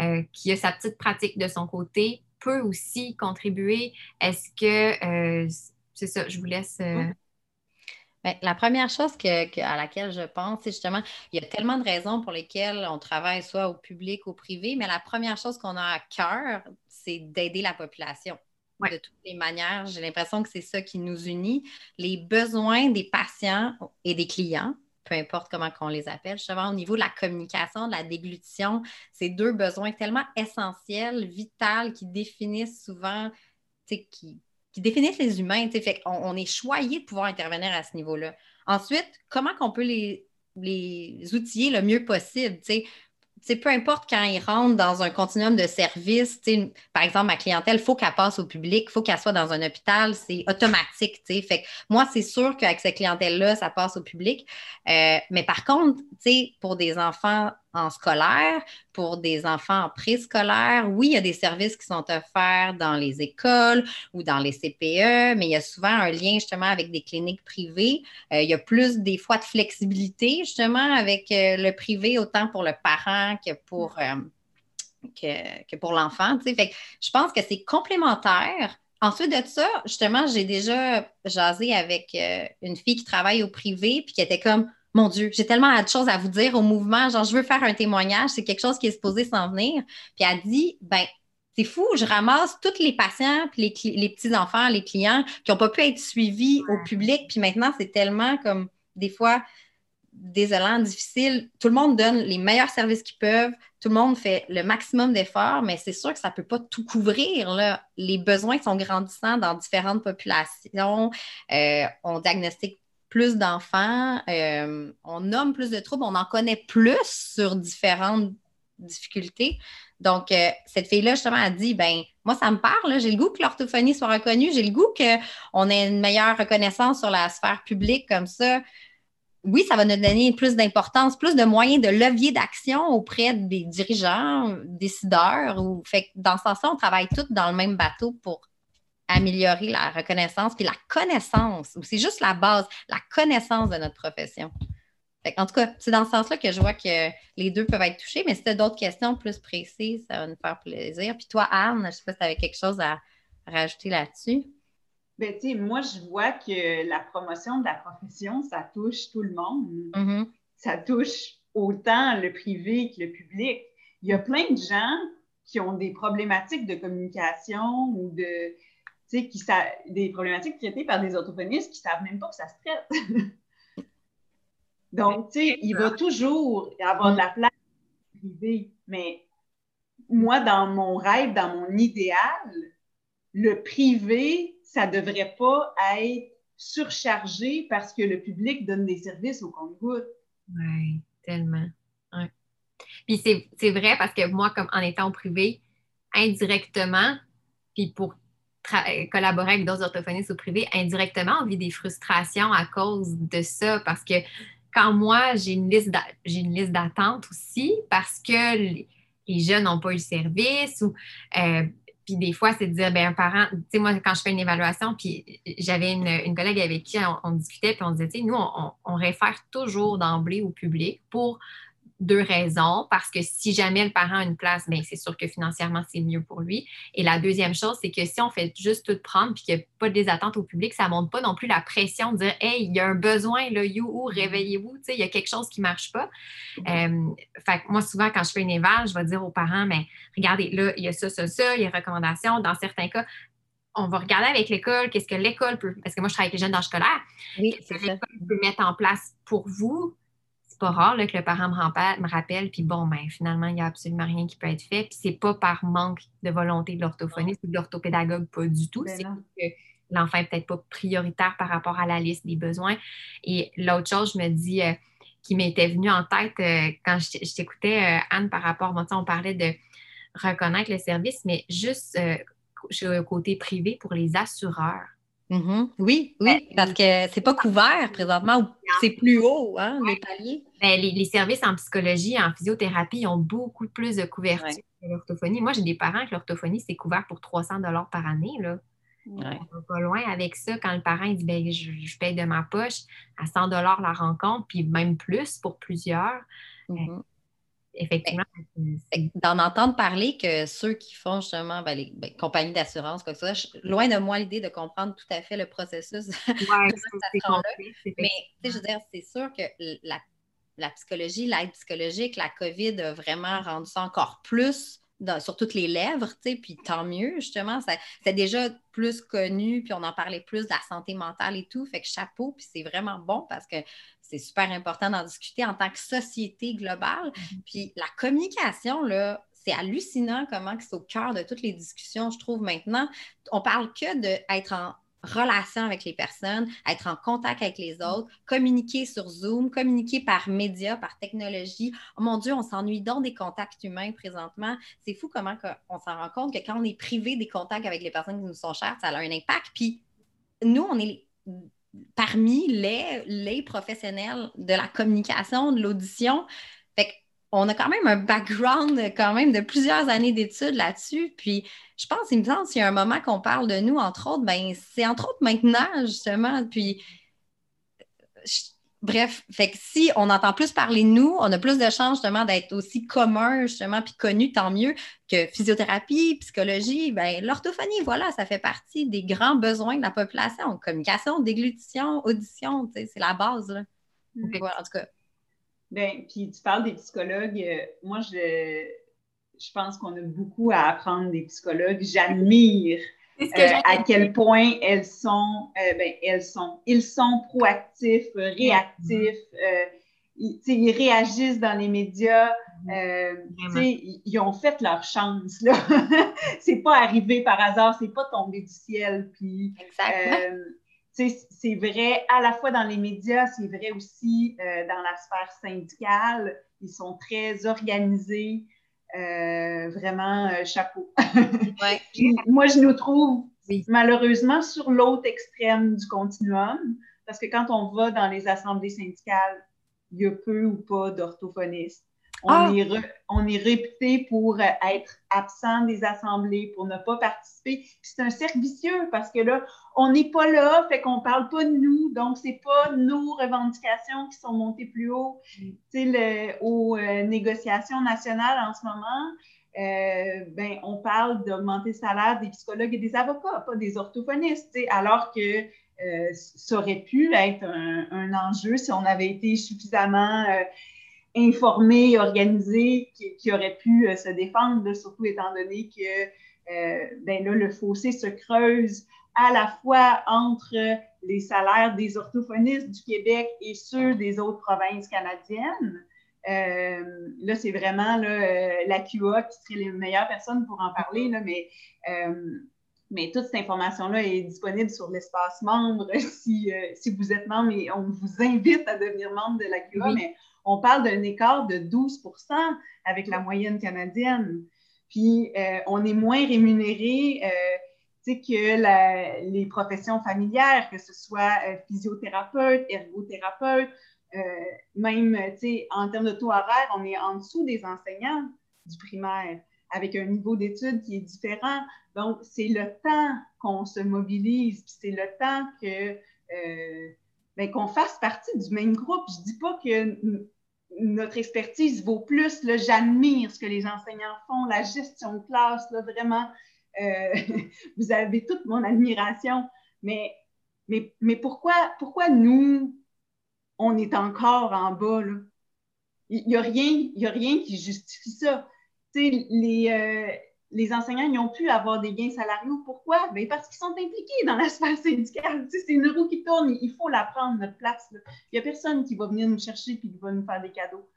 euh, qui a sa petite pratique de son côté peut aussi contribuer? Est-ce que. Euh, c'est ça, je vous laisse. Euh, Ben, la première chose à laquelle je pense, c'est justement, il y a tellement de raisons pour lesquelles on travaille soit au public ou au privé, mais la première chose qu'on a à cœur, c'est d'aider la population. De toutes les manières, j'ai l'impression que c'est ça qui nous unit. Les besoins des patients et des clients, peu importe comment on les appelle, justement au niveau de la communication, de la déglutition, c'est deux besoins tellement essentiels, vitaux, qui définissent souvent, qui, définissent les humains. Fait on, est choyé de pouvoir intervenir à ce niveau-là. Ensuite, comment on peut les outiller le mieux possible? Peu importe quand ils rentrent dans un continuum de services, par exemple, ma clientèle, il faut qu'elle passe au public, il faut qu'elle soit dans un hôpital, c'est automatique. Fait moi, c'est sûr qu'avec cette clientèle-là, ça passe au public. Euh, mais par contre, pour des enfants en scolaire, pour des enfants en préscolaire. Oui, il y a des services qui sont offerts dans les écoles ou dans les CPE, mais il y a souvent un lien justement avec des cliniques privées. Euh, il y a plus des fois de flexibilité justement avec euh, le privé, autant pour le parent que pour, euh, que, pour l'enfant. je pense que c'est complémentaire. Ensuite de ça, justement, j'ai déjà jasé avec une fille qui travaille au privé puis qui était comme mon Dieu, j'ai tellement de choses à vous dire au mouvement. Genre, je veux faire un témoignage, c'est quelque chose qui est supposé s'en venir. Puis elle dit, ben, c'est fou, je ramasse tous les patients, puis les, petits-enfants, les clients qui n'ont pas pu être suivis au public. Puis maintenant, c'est tellement comme des fois désolant, difficile. Tout le monde donne les meilleurs services qu'ils peuvent. Tout le monde fait le maximum d'efforts, mais c'est sûr que ça ne peut pas tout couvrir. Là. Les besoins sont grandissants dans différentes populations. Euh, on diagnostique plus d'enfants, euh, on nomme plus de troubles, on en connaît plus sur différentes difficultés. Donc, euh, cette fille-là, justement, a dit, ben moi, ça me parle, j'ai le goût que l'orthophonie soit reconnue, j'ai le goût qu'on ait une meilleure reconnaissance sur la sphère publique comme ça. Oui, ça va nous donner plus d'importance, plus de moyens de levier d'action auprès des dirigeants, décideurs. Ou... Fait dans ce sens-là, on travaille tous dans le même bateau pour améliorer la reconnaissance puis la connaissance, ou c'est juste la base, la connaissance de notre profession. en tout cas, c'est dans ce sens-là que je vois que les deux peuvent être touchés, mais si tu as d'autres questions plus précises, ça va nous faire plaisir. Puis toi, Anne, je ne sais pas si tu avais quelque chose à rajouter là-dessus. Ben, moi, je vois que la promotion de la profession, ça touche tout le monde. Mm-hmm. Ça touche autant le privé que le public. Il y a plein de gens qui ont des problématiques de communication ou de, qui des problématiques traitées par des orthophonistes qui ne savent même pas que ça se traite. Donc, tu sais, il va toujours avoir de la place privée, mais moi, dans mon rêve, dans mon idéal, le privé, ça ne devrait pas être surchargé parce que le public donne des services au compte-gouttes. Oui, tellement. Puis c'est vrai parce que moi, comme en étant au privé, indirectement, puis pour collaborer avec d'autres orthophonistes au privé, indirectement, on vit des frustrations à cause de ça. Parce que quand moi, j'ai une liste d'attente aussi parce que les, jeunes n'ont pas eu service ou euh, puis des fois, c'est de dire, ben un parent, tu sais, moi, quand je fais une évaluation, puis j'avais une, collègue avec qui on, discutait, puis on disait, tu sais, nous, on, réfère toujours d'emblée au public pour deux raisons. Parce que si jamais le parent a une place, bien, c'est sûr que financièrement, c'est mieux pour lui. Et la deuxième chose, c'est que si on fait juste tout prendre puis qu'il n'y a pas des attentes au public, ça ne montre pas non plus la pression de dire Hey, il y a un besoin, là, you, réveillez-vous, tu sais, il y a quelque chose qui ne marche pas. Euh, fait moi, souvent, quand je fais une éval, je vais dire aux parents Mais regardez, là, il y a ça, ça, ça, il y a recommandations. Dans certains cas, on va regarder avec l'école, qu'est-ce que l'école peut, parce que moi, je travaille avec les jeunes dans scolaire, oui, c'est ça. peut mettre en place pour vous? Pas rare que le parent me rappelle, puis bon, ben, finalement, il n'y a absolument rien qui peut être fait. Puis c'est pas par manque de volonté de l'orthophoniste ou de l'orthopédagogue, pas du tout. Ben c'est que l'enfant n'est peut-être pas prioritaire par rapport à la liste des besoins. Et l'autre chose, je me dis, euh, qui m'était venue en tête euh, quand je, t'écoutais, euh, Anne, par rapport, bon, on parlait de reconnaître le service, mais juste côté privé pour les assureurs. Mm-hmm. Oui, oui, parce que c'est pas couvert présentement c'est plus haut, hein, les paliers. Ben, les, services en psychologie, en physiothérapie ont beaucoup plus de couverture que l'orthophonie. Moi, j'ai des parents que l'orthophonie, c'est couvert pour 300 par année. Là. On va pas loin avec ça quand le parent dit ben, je, paye de ma poche à 100 la rencontre, puis même plus pour plusieurs. Mm-hmm. effectivement. D'en entendre parler que ceux qui font justement ben, les ben, compagnies d'assurance, quoi que soit, loin de moi l'idée de comprendre tout à fait le processus. Ouais, Mais je veux dire, c'est sûr que la, la psychologie, l'aide psychologique, la COVID a vraiment rendu ça encore plus sur toutes les lèvres, tu sais, puis tant mieux, justement. C'est déjà plus connu, puis on en parlait plus de la santé mentale et tout. Fait que chapeau, puis c'est vraiment bon parce que c'est super important d'en discuter en tant que société globale. Mm-hmm. Puis la communication, là, c'est hallucinant comment c'est au cœur de toutes les discussions, je trouve, maintenant. On parle que d'être en relation avec les personnes, être en contact avec les autres, communiquer sur Zoom, communiquer par médias, par technologie. Oh mon Dieu, on s'ennuie donc des contacts humains présentement. C'est fou comment on s'en rend compte que quand on est privé des contacts avec les personnes qui nous sont chères, ça a un impact. Puis nous, on est parmi les, les professionnels de la communication, de l'audition. On a quand même un background quand même de plusieurs années d'études là-dessus. Puis je pense, il me semble, s'il y a un moment qu'on parle de nous, entre autres, ben c'est entre autres maintenant, justement. Puis bref, fait que si on entend plus parler de nous, on a plus de chances justement d'être aussi commun, justement, puis connu, tant mieux que physiothérapie, psychologie, ben l'orthophonie, voilà, ça fait partie des grands besoins de la population. Communication, déglutition, audition, c'est la base. Là. Voilà, en tout cas. Ben, puis tu parles des psychologues. Euh, moi, je, je pense qu'on a beaucoup à apprendre des psychologues. J'admire euh, à quel point elles sont, euh, ben, elles sont, ils sont proactifs, réactifs. Ils, ils, réagissent dans les médias. Ils, ils ont fait leur chance. Là. c'est pas arrivé par hasard, c'est pas tombé du ciel. Puis, Exactement c'est vrai à la fois dans les médias, c'est vrai aussi euh, dans la sphère syndicale. Ils sont très organisés. Euh, vraiment, euh, chapeau. moi, je nous trouve malheureusement sur l'autre extrême du continuum, parce que quand on va dans les assemblées syndicales, il y a peu ou pas d'orthophonistes. Ah! On, est réputé pour euh, être absent des assemblées, pour ne pas participer. c'est un cercle vicieux parce que là, on n'est pas là, fait qu'on ne parle pas de nous, donc c'est pas nos revendications qui sont montées plus haut. Mm. Tu sais, aux euh, négociations nationales en ce moment, euh, ben, on parle d'augmenter le salaire des psychologues et des avocats, pas des orthophonistes, alors que ça aurait pu être un, enjeu si on avait été suffisamment informé, organisé, qui, qui aurait pu euh, se défendre, surtout étant donné que euh, ben là, le fossé se creuse à la fois entre les salaires des orthophonistes du Québec et ceux des autres provinces canadiennes. Euh, là, c'est vraiment là, la QA qui serait les meilleures personnes pour en parler, là, mais, mais toute cette information-là est disponible sur l'espace membre si, si vous êtes membre et on vous invite à devenir membre de la QA. Mais on parle d'un écart de 12% avec la moyenne canadienne. Puis, euh, on est moins rémunéré euh, que les professions familières, que ce soit euh, physiothérapeute, ergothérapeute, même en termes de taux horaire, on est en dessous des enseignants du primaire avec un niveau d'études qui est différent. Donc, c'est le temps qu'on se mobilise, puis c'est le temps que ben, qu'on fasse partie du même groupe. Je dis pas que notre expertise vaut plus. J'admire ce que les enseignants font, la gestion de classe, vraiment. Euh, vous avez toute mon admiration. Mais, pourquoi nous, on est encore en bas? Il n'y a, rien, a rien qui justifie ça. les, euh, les enseignants n'ont pu avoir des gains salariaux. Pourquoi? Bien, parce qu'ils sont impliqués dans la sphère syndicale. c'est une roue qui tourne. Il faut la prendre, notre place. Il n'y a personne qui va venir nous chercher et qui va nous faire des cadeaux.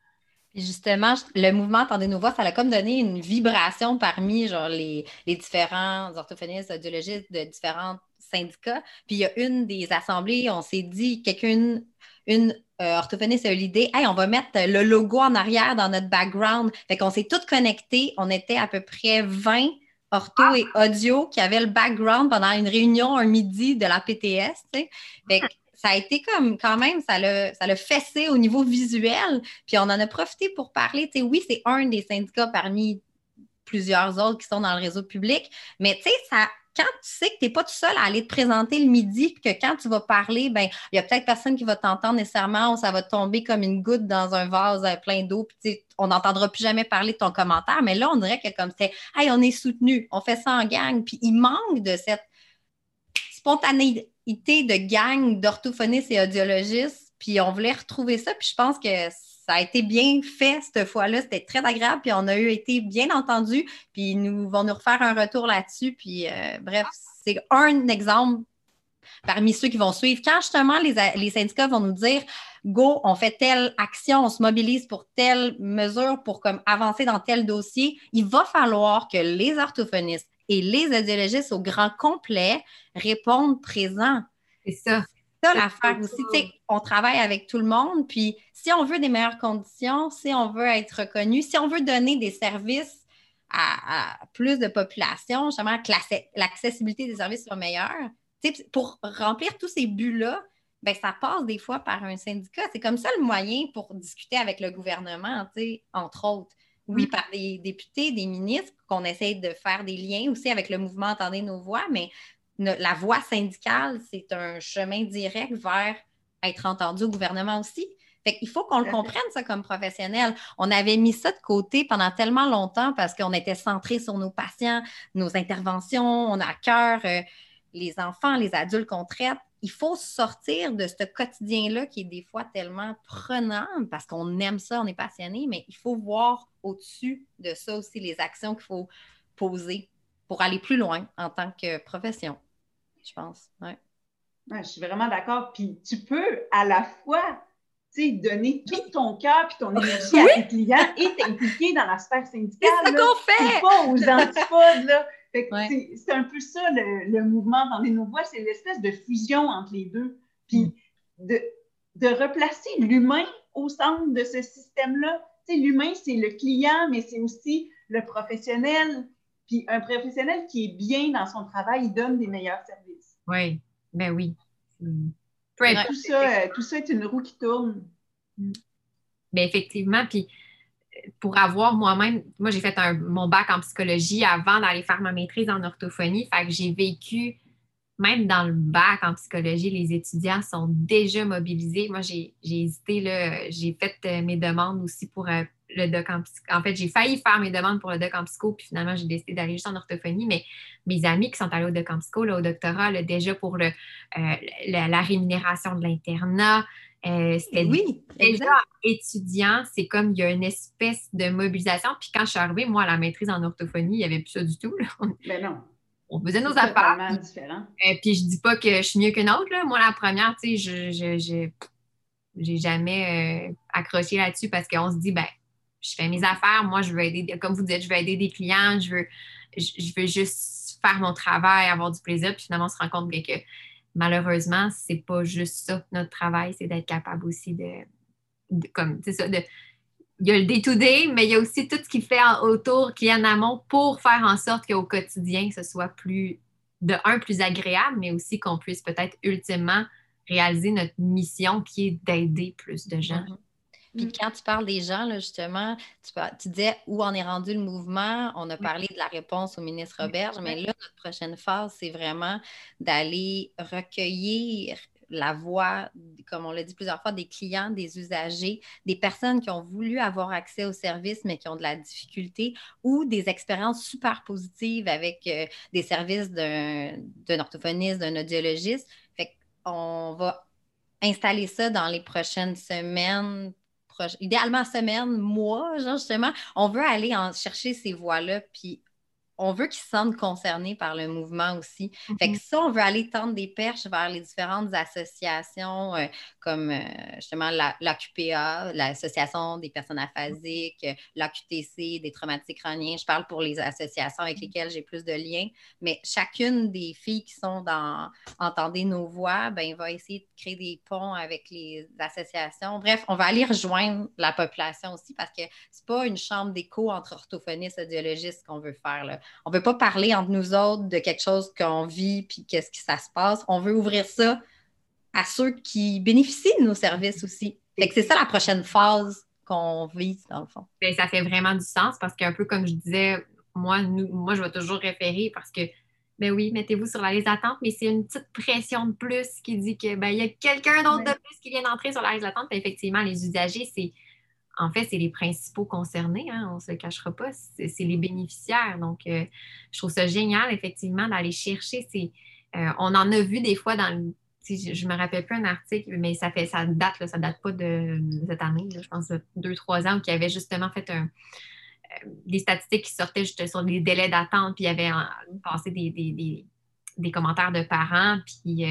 justement, le mouvement Attendez nos voix, ça a comme donné une vibration parmi genre, les, différents orthophonistes, audiologistes de différents syndicats. Puis il y a une des assemblées, on s'est dit, quelqu'un, une euh, orthophoniste a eu l'idée, hey, on va mettre le logo en arrière dans notre background. Fait qu'on s'est tous connectés. On était à peu près 20 ortho et audio qui avaient le background pendant une réunion un midi de la PTS. Fait que ça a été comme quand même, ça l'a, ça fessé au niveau visuel. Puis on en a profité pour parler. oui, c'est un des syndicats parmi plusieurs autres qui sont dans le réseau public, mais tu sais, ça quand tu sais que tu n'es pas tout seul à aller te présenter le midi, que quand tu vas parler, ben il y a peut-être personne qui va t'entendre nécessairement ou ça va tomber comme une goutte dans un vase euh, plein d'eau, puis on n'entendra plus jamais parler de ton commentaire. Mais là, on dirait que comme c'est Hey, on est soutenu, on fait ça en gang, puis il manque de cette spontanéité de gang d'orthophonistes et audiologistes, puis on voulait retrouver ça, puis je pense que ça a été bien fait cette fois-là. C'était très agréable, puis on a eu été bien entendu, puis ils nous vont nous refaire un retour là-dessus. Puis euh, bref, c'est un exemple parmi ceux qui vont suivre. Quand justement les, syndicats vont nous dire Go, on fait telle action, on se mobilise pour telle mesure pour comme avancer dans tel dossier, il va falloir que les orthophonistes et les audiologistes au grand complet répondent présents. C'est ça ça l'affaire aussi. on travaille avec tout le monde, puis si on veut des meilleures conditions, si on veut être reconnu, si on veut donner des services à, plus de population, justement que l'accessibilité des services soit meilleure, pour remplir tous ces buts-là, ben, ça passe des fois par un syndicat. C'est comme ça le moyen pour discuter avec le gouvernement, entre autres. Oui, mm. par des députés, des ministres, qu'on essaye de faire des liens aussi avec le mouvement Entendez nos voix, mais la voie syndicale, c'est un chemin direct vers être entendu au gouvernement aussi. Fait qu'il faut qu'on le comprenne, ça, comme professionnel. On avait mis ça de côté pendant tellement longtemps parce qu'on était centré sur nos patients, nos interventions, on a à cœur euh, les enfants, les adultes qu'on traite. Il faut sortir de ce quotidien-là qui est des fois tellement prenant parce qu'on aime ça, on est passionné, mais il faut voir au-dessus de ça aussi les actions qu'il faut poser pour aller plus loin en tant que profession, je pense. Ouais. je suis vraiment d'accord. Puis tu peux à la fois donner tout ton cœur et ton énergie à tes clients et t'impliquer dans la sphère syndicale. C'est ça qu'on fait! pas aux antipodes, là. C'est un peu ça, le, mouvement dans nos voix, c'est l'espèce de fusion entre les deux. Puis mm. de, de replacer l'humain au centre de ce système-là. L'humain, c'est le client, mais c'est aussi le professionnel, puis un professionnel qui est bien dans son travail, il donne des meilleurs services. Oui, ben oui. tout, ça, tout ça est une roue qui tourne. Bien, effectivement, puis pour avoir moi-même, moi, j'ai fait mon bac en psychologie avant d'aller faire ma maîtrise en orthophonie. Fait que j'ai vécu, même dans le bac en psychologie, les étudiants sont déjà mobilisés. Moi, j'ai hésité, j'ai fait euh, mes demandes aussi pour euh, le doc en psycho. En fait, j'ai failli faire mes demandes pour le doc en psycho, puis finalement, j'ai décidé d'aller juste en orthophonie. Mais mes amis qui sont allés au doc en psycho, là, au doctorat, déjà pour le, euh, la, rémunération de l'internat, euh, c'était oui, déjà étudiant, c'est comme il y a une espèce de mobilisation. Puis quand je suis arrivée, moi, à la maîtrise en orthophonie, il n'y avait plus ça du tout. Mais ben non. On faisait nos affaires. Puis, différent. Euh, puis je dis pas que je suis mieux qu'une autre. Moi, la première, tu sais, je, je, j'ai jamais accroché là-dessus parce qu'on se dit, ben, je fais mes affaires. Moi, je veux aider, comme vous dites, je veux aider des clients. Je veux, je, veux juste faire mon travail, avoir du plaisir. Puis finalement, on se rend compte que, malheureusement, c'est pas juste ça, notre travail, c'est d'être capable aussi de, comme, c'est ça, de, il y a le day-to-day, mais il y a aussi tout ce qui fait autour, qui est en amont pour faire en sorte qu'au quotidien, ce soit plus, de un, plus agréable, mais aussi qu'on puisse peut-être ultimement réaliser notre mission qui est d'aider plus de gens. Mm-hmm. Puis mm. quand tu parles des gens, là, justement, tu, tu, disais où en est rendu le mouvement. On a parlé de la réponse au ministre Roberge, mais là, notre prochaine phase, c'est vraiment d'aller recueillir la voix, comme on l'a dit plusieurs fois, des clients, des usagers, des personnes qui ont voulu avoir accès au service, mais qui ont de la difficulté, ou des expériences super positives avec euh, des services d'un orthophoniste, d'un audiologiste. Fait qu'on va installer ça dans les prochaines semaines idéalement semaine, mois, genre justement, on veut aller en chercher ces voix-là, puis on veut qu'ils se sentent concernés par le mouvement aussi. Fait que mm-hmm. ça, on veut aller tendre des perches vers les différentes associations euh, comme euh, justement l'AQPA, l'Association des personnes aphasiques, l'AQTC, des traumatiques crâniens. Je parle pour les associations avec mm-hmm. lesquelles j'ai plus de liens, mais chacune des filles qui sont dans Entendez nos voix, ben, va essayer de créer des ponts avec les associations. Bref, on va aller rejoindre la population aussi parce que c'est pas une chambre d'écho entre orthophonistes et audiologistes qu'on veut faire. Là on ne veut pas parler entre nous autres de quelque chose qu'on vit puis qu'est-ce que ça se passe. On veut ouvrir ça à ceux qui bénéficient de nos services aussi. c'est ça la prochaine phase qu'on vise, dans le fond. Bien, ça fait vraiment du sens parce qu'un peu comme je disais, moi, moi, je vais toujours référer parce que Mais oui, mettez-vous sur la liste d'attente, mais c'est une petite pression de plus qui dit que ben, il y a quelqu'un d'autre de plus qui vient d'entrer sur la liste d'attente. Effectivement, les usagers, c'est en fait, c'est les principaux concernés, hein, on ne se le cachera pas, c'est les bénéficiaires. Donc, euh, je trouve ça génial, effectivement, d'aller chercher. Euh, on en a vu des fois dans le. Je ne me rappelle plus un article, mais ça fait ça date, là, ça date pas de, cette année, je pense deux, trois ans, où il y avait justement fait un, euh, des statistiques qui sortaient juste sur les délais d'attente, puis il y avait passé des, commentaires de parents, puis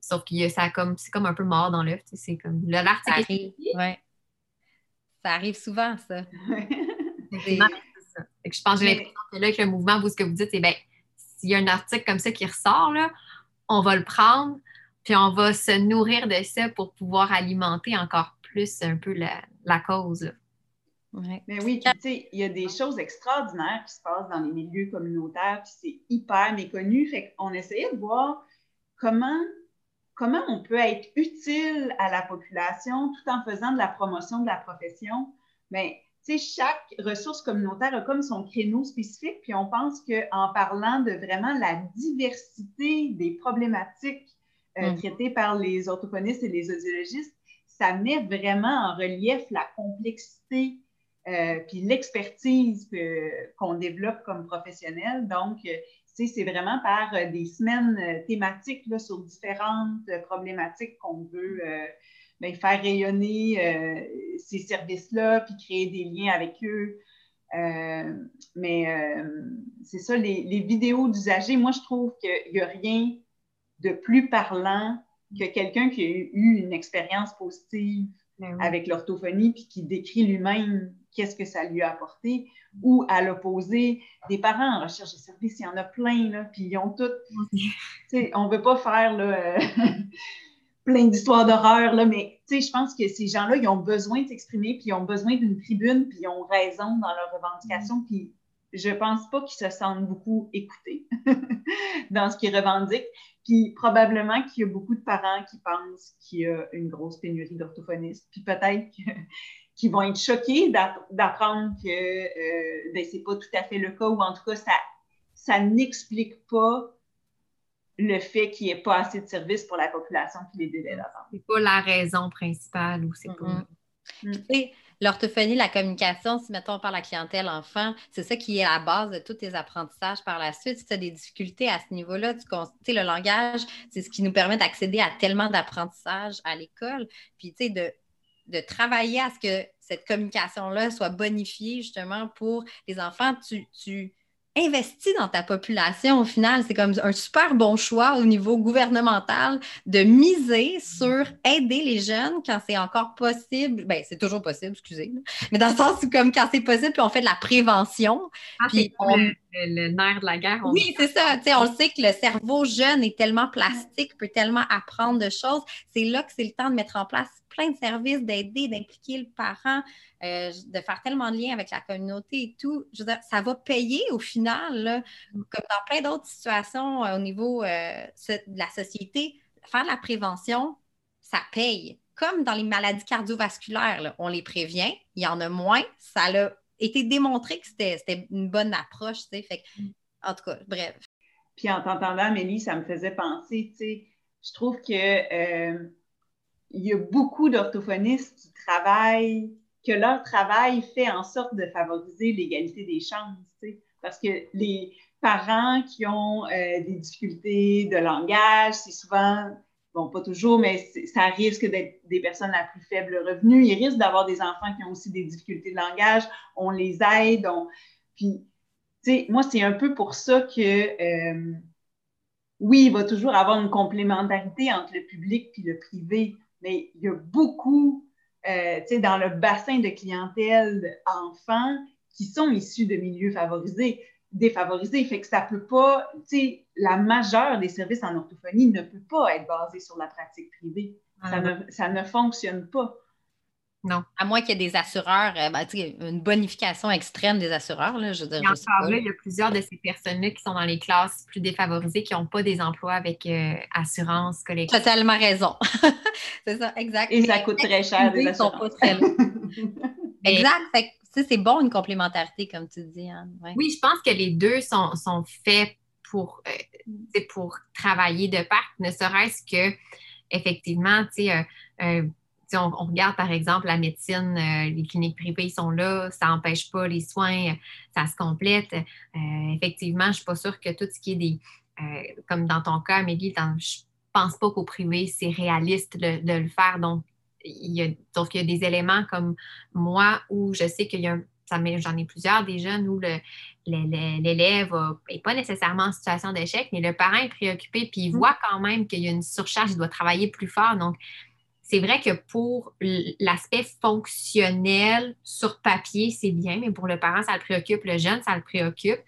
sauf que ça comme c'est comme un peu mort dans l'œuf. C'est comme l'article. Ouais. Ça arrive souvent, ça. je pense que j'ai l'impression que là, avec le mouvement, vous, ce que vous dites, c'est bien, s'il y a un article comme ça qui ressort, là, on va le prendre, puis on va se nourrir de ça pour pouvoir alimenter encore plus un peu la, cause. Mais oui, tu sais, il y a des choses extraordinaires qui se passent dans les milieux communautaires, puis c'est hyper méconnu. Fait qu'on essayait de voir comment comment on peut être utile à la population tout en faisant de la promotion de la profession? Mais chaque ressource communautaire a comme son créneau spécifique, puis on pense qu'en parlant de vraiment la diversité des problématiques euh, mm. traitées par les orthophonistes et les audiologistes, ça met vraiment en relief la complexité euh, puis l'expertise qu'on développe comme professionnel. Donc, euh, c'est vraiment par euh, des semaines euh, thématiques sur différentes euh, problématiques qu'on veut ben, faire rayonner ces services-là, puis créer des liens avec eux. mais c'est ça, les, vidéos d'usagers, moi, je trouve qu'il n'y a rien de plus parlant que quelqu'un qui a eu une expérience positive ben avec l'orthophonie, puis qui décrit lui-même qu'est-ce que ça lui a apporté, ou à l'opposé, des parents en recherche de services, il y en a plein, là, puis ils ont toutes. on ne veut pas faire là, plein d'histoires d'horreur, là, mais je pense que ces gens-là, ils ont besoin de s'exprimer, puis ils ont besoin d'une tribune, puis ils ont raison dans leurs revendications, puis je ne pense pas qu'ils se sentent beaucoup écoutés dans ce qu'ils revendiquent. Puis probablement qu'il y a beaucoup de parents qui pensent qu'il y a une grosse pénurie d'orthophonistes. Puis peut-être qu'ils vont être choqués d'apprendre que euh, ben, ce n'est pas tout à fait le cas, ou en tout cas, ça, ça n'explique pas le fait qu'il n'y ait pas assez de services pour la population qui les délais d'attente. C'est pas la raison principale ou c'est pas. Mm-hmm. L'orthophonie, la communication, si mettons par la clientèle enfant, c'est ça qui est à la base de tous tes apprentissages par la suite. Si tu as des difficultés à ce niveau-là, tu sais, le langage, c'est ce qui nous permet d'accéder à tellement d'apprentissages à l'école. Puis, tu sais, de, de travailler à ce que cette communication-là soit bonifiée justement pour les enfants. Tu investis dans ta population au final. C'est comme un super bon choix au niveau gouvernemental de miser sur aider les jeunes quand c'est encore possible. Bien, c'est toujours possible, excusez. Mais dans le sens où, comme quand c'est possible, puis on fait de la prévention. Ah, puis on... le, nerf de la guerre. Oui, c'est ça. on le sait que le cerveau jeune est tellement plastique, peut tellement apprendre de choses. C'est là que c'est le temps de mettre en place plein de services, d'aider, d'impliquer le parent, euh, de faire tellement de liens avec la communauté et tout. Je veux dire, ça va payer au final, comme dans plein d'autres situations euh, au niveau euh, de la société. Faire de la prévention, ça paye. Comme dans les maladies cardiovasculaires, on les prévient, il y en a moins. Ça a été démontré que c'était une bonne approche. Fait en tout cas, bref. Puis en t'entendant, Amélie, ça me faisait penser, tu sais, je trouve que il y a beaucoup d'orthophonistes qui travaillent, que leur travail fait en sorte de favoriser l'égalité des chances, parce que les parents qui ont euh, des difficultés de langage, c'est souvent, bon, pas toujours, mais ça risque d'être des personnes à plus faible revenu. Ils risquent d'avoir des enfants qui ont aussi des difficultés de langage. On les aide. Puis, tu sais, moi, c'est un peu pour ça que, euh, oui, il va toujours avoir une complémentarité entre le public et le privé mais il y a beaucoup, euh, tu sais, dans le bassin de clientèle enfants qui sont issus de milieux favorisés, défavorisés. Fait que ça peut pas, tu sais, la majeure des services en orthophonie ne peut pas être basée sur la pratique privée. Ça, ne, ça ne fonctionne pas. Non. À moins qu'il y ait des assureurs, euh, ben, une bonification extrême des assureurs. Là, je, il y a plusieurs de ces personnes-là qui sont dans les classes plus défavorisées, qui n'ont pas des emplois avec euh, assurance collective. Totalement raison. c'est ça, exact. Et ça coûte très cher, des assurances. Sont pas très exact. C'est bon une complémentarité, comme tu dis, Anne. Oui, je pense que les deux sont, sont faits pour, euh, pour travailler de part, ne serait-ce que, effectivement, tu sais, euh, on, regarde par exemple la médecine, les cliniques privées sont là, ça n'empêche pas les soins, ça se complète. effectivement, je ne suis pas sûre que tout ce qui est des, comme dans ton cas, Amélie, je ne pense pas qu'au privé, c'est réaliste de, de, le faire. Donc, il y a, donc, il y a des éléments comme moi où je sais qu'il y a j'en ai plusieurs des jeunes où l'élève n'est pas nécessairement en situation d'échec, mais le parent est préoccupé, puis il mm. voit quand même qu'il y a une surcharge, il doit travailler plus fort. Donc, c'est vrai que pour l'aspect fonctionnel sur papier, c'est bien, mais pour le parent, ça le préoccupe, le jeune, ça le préoccupe.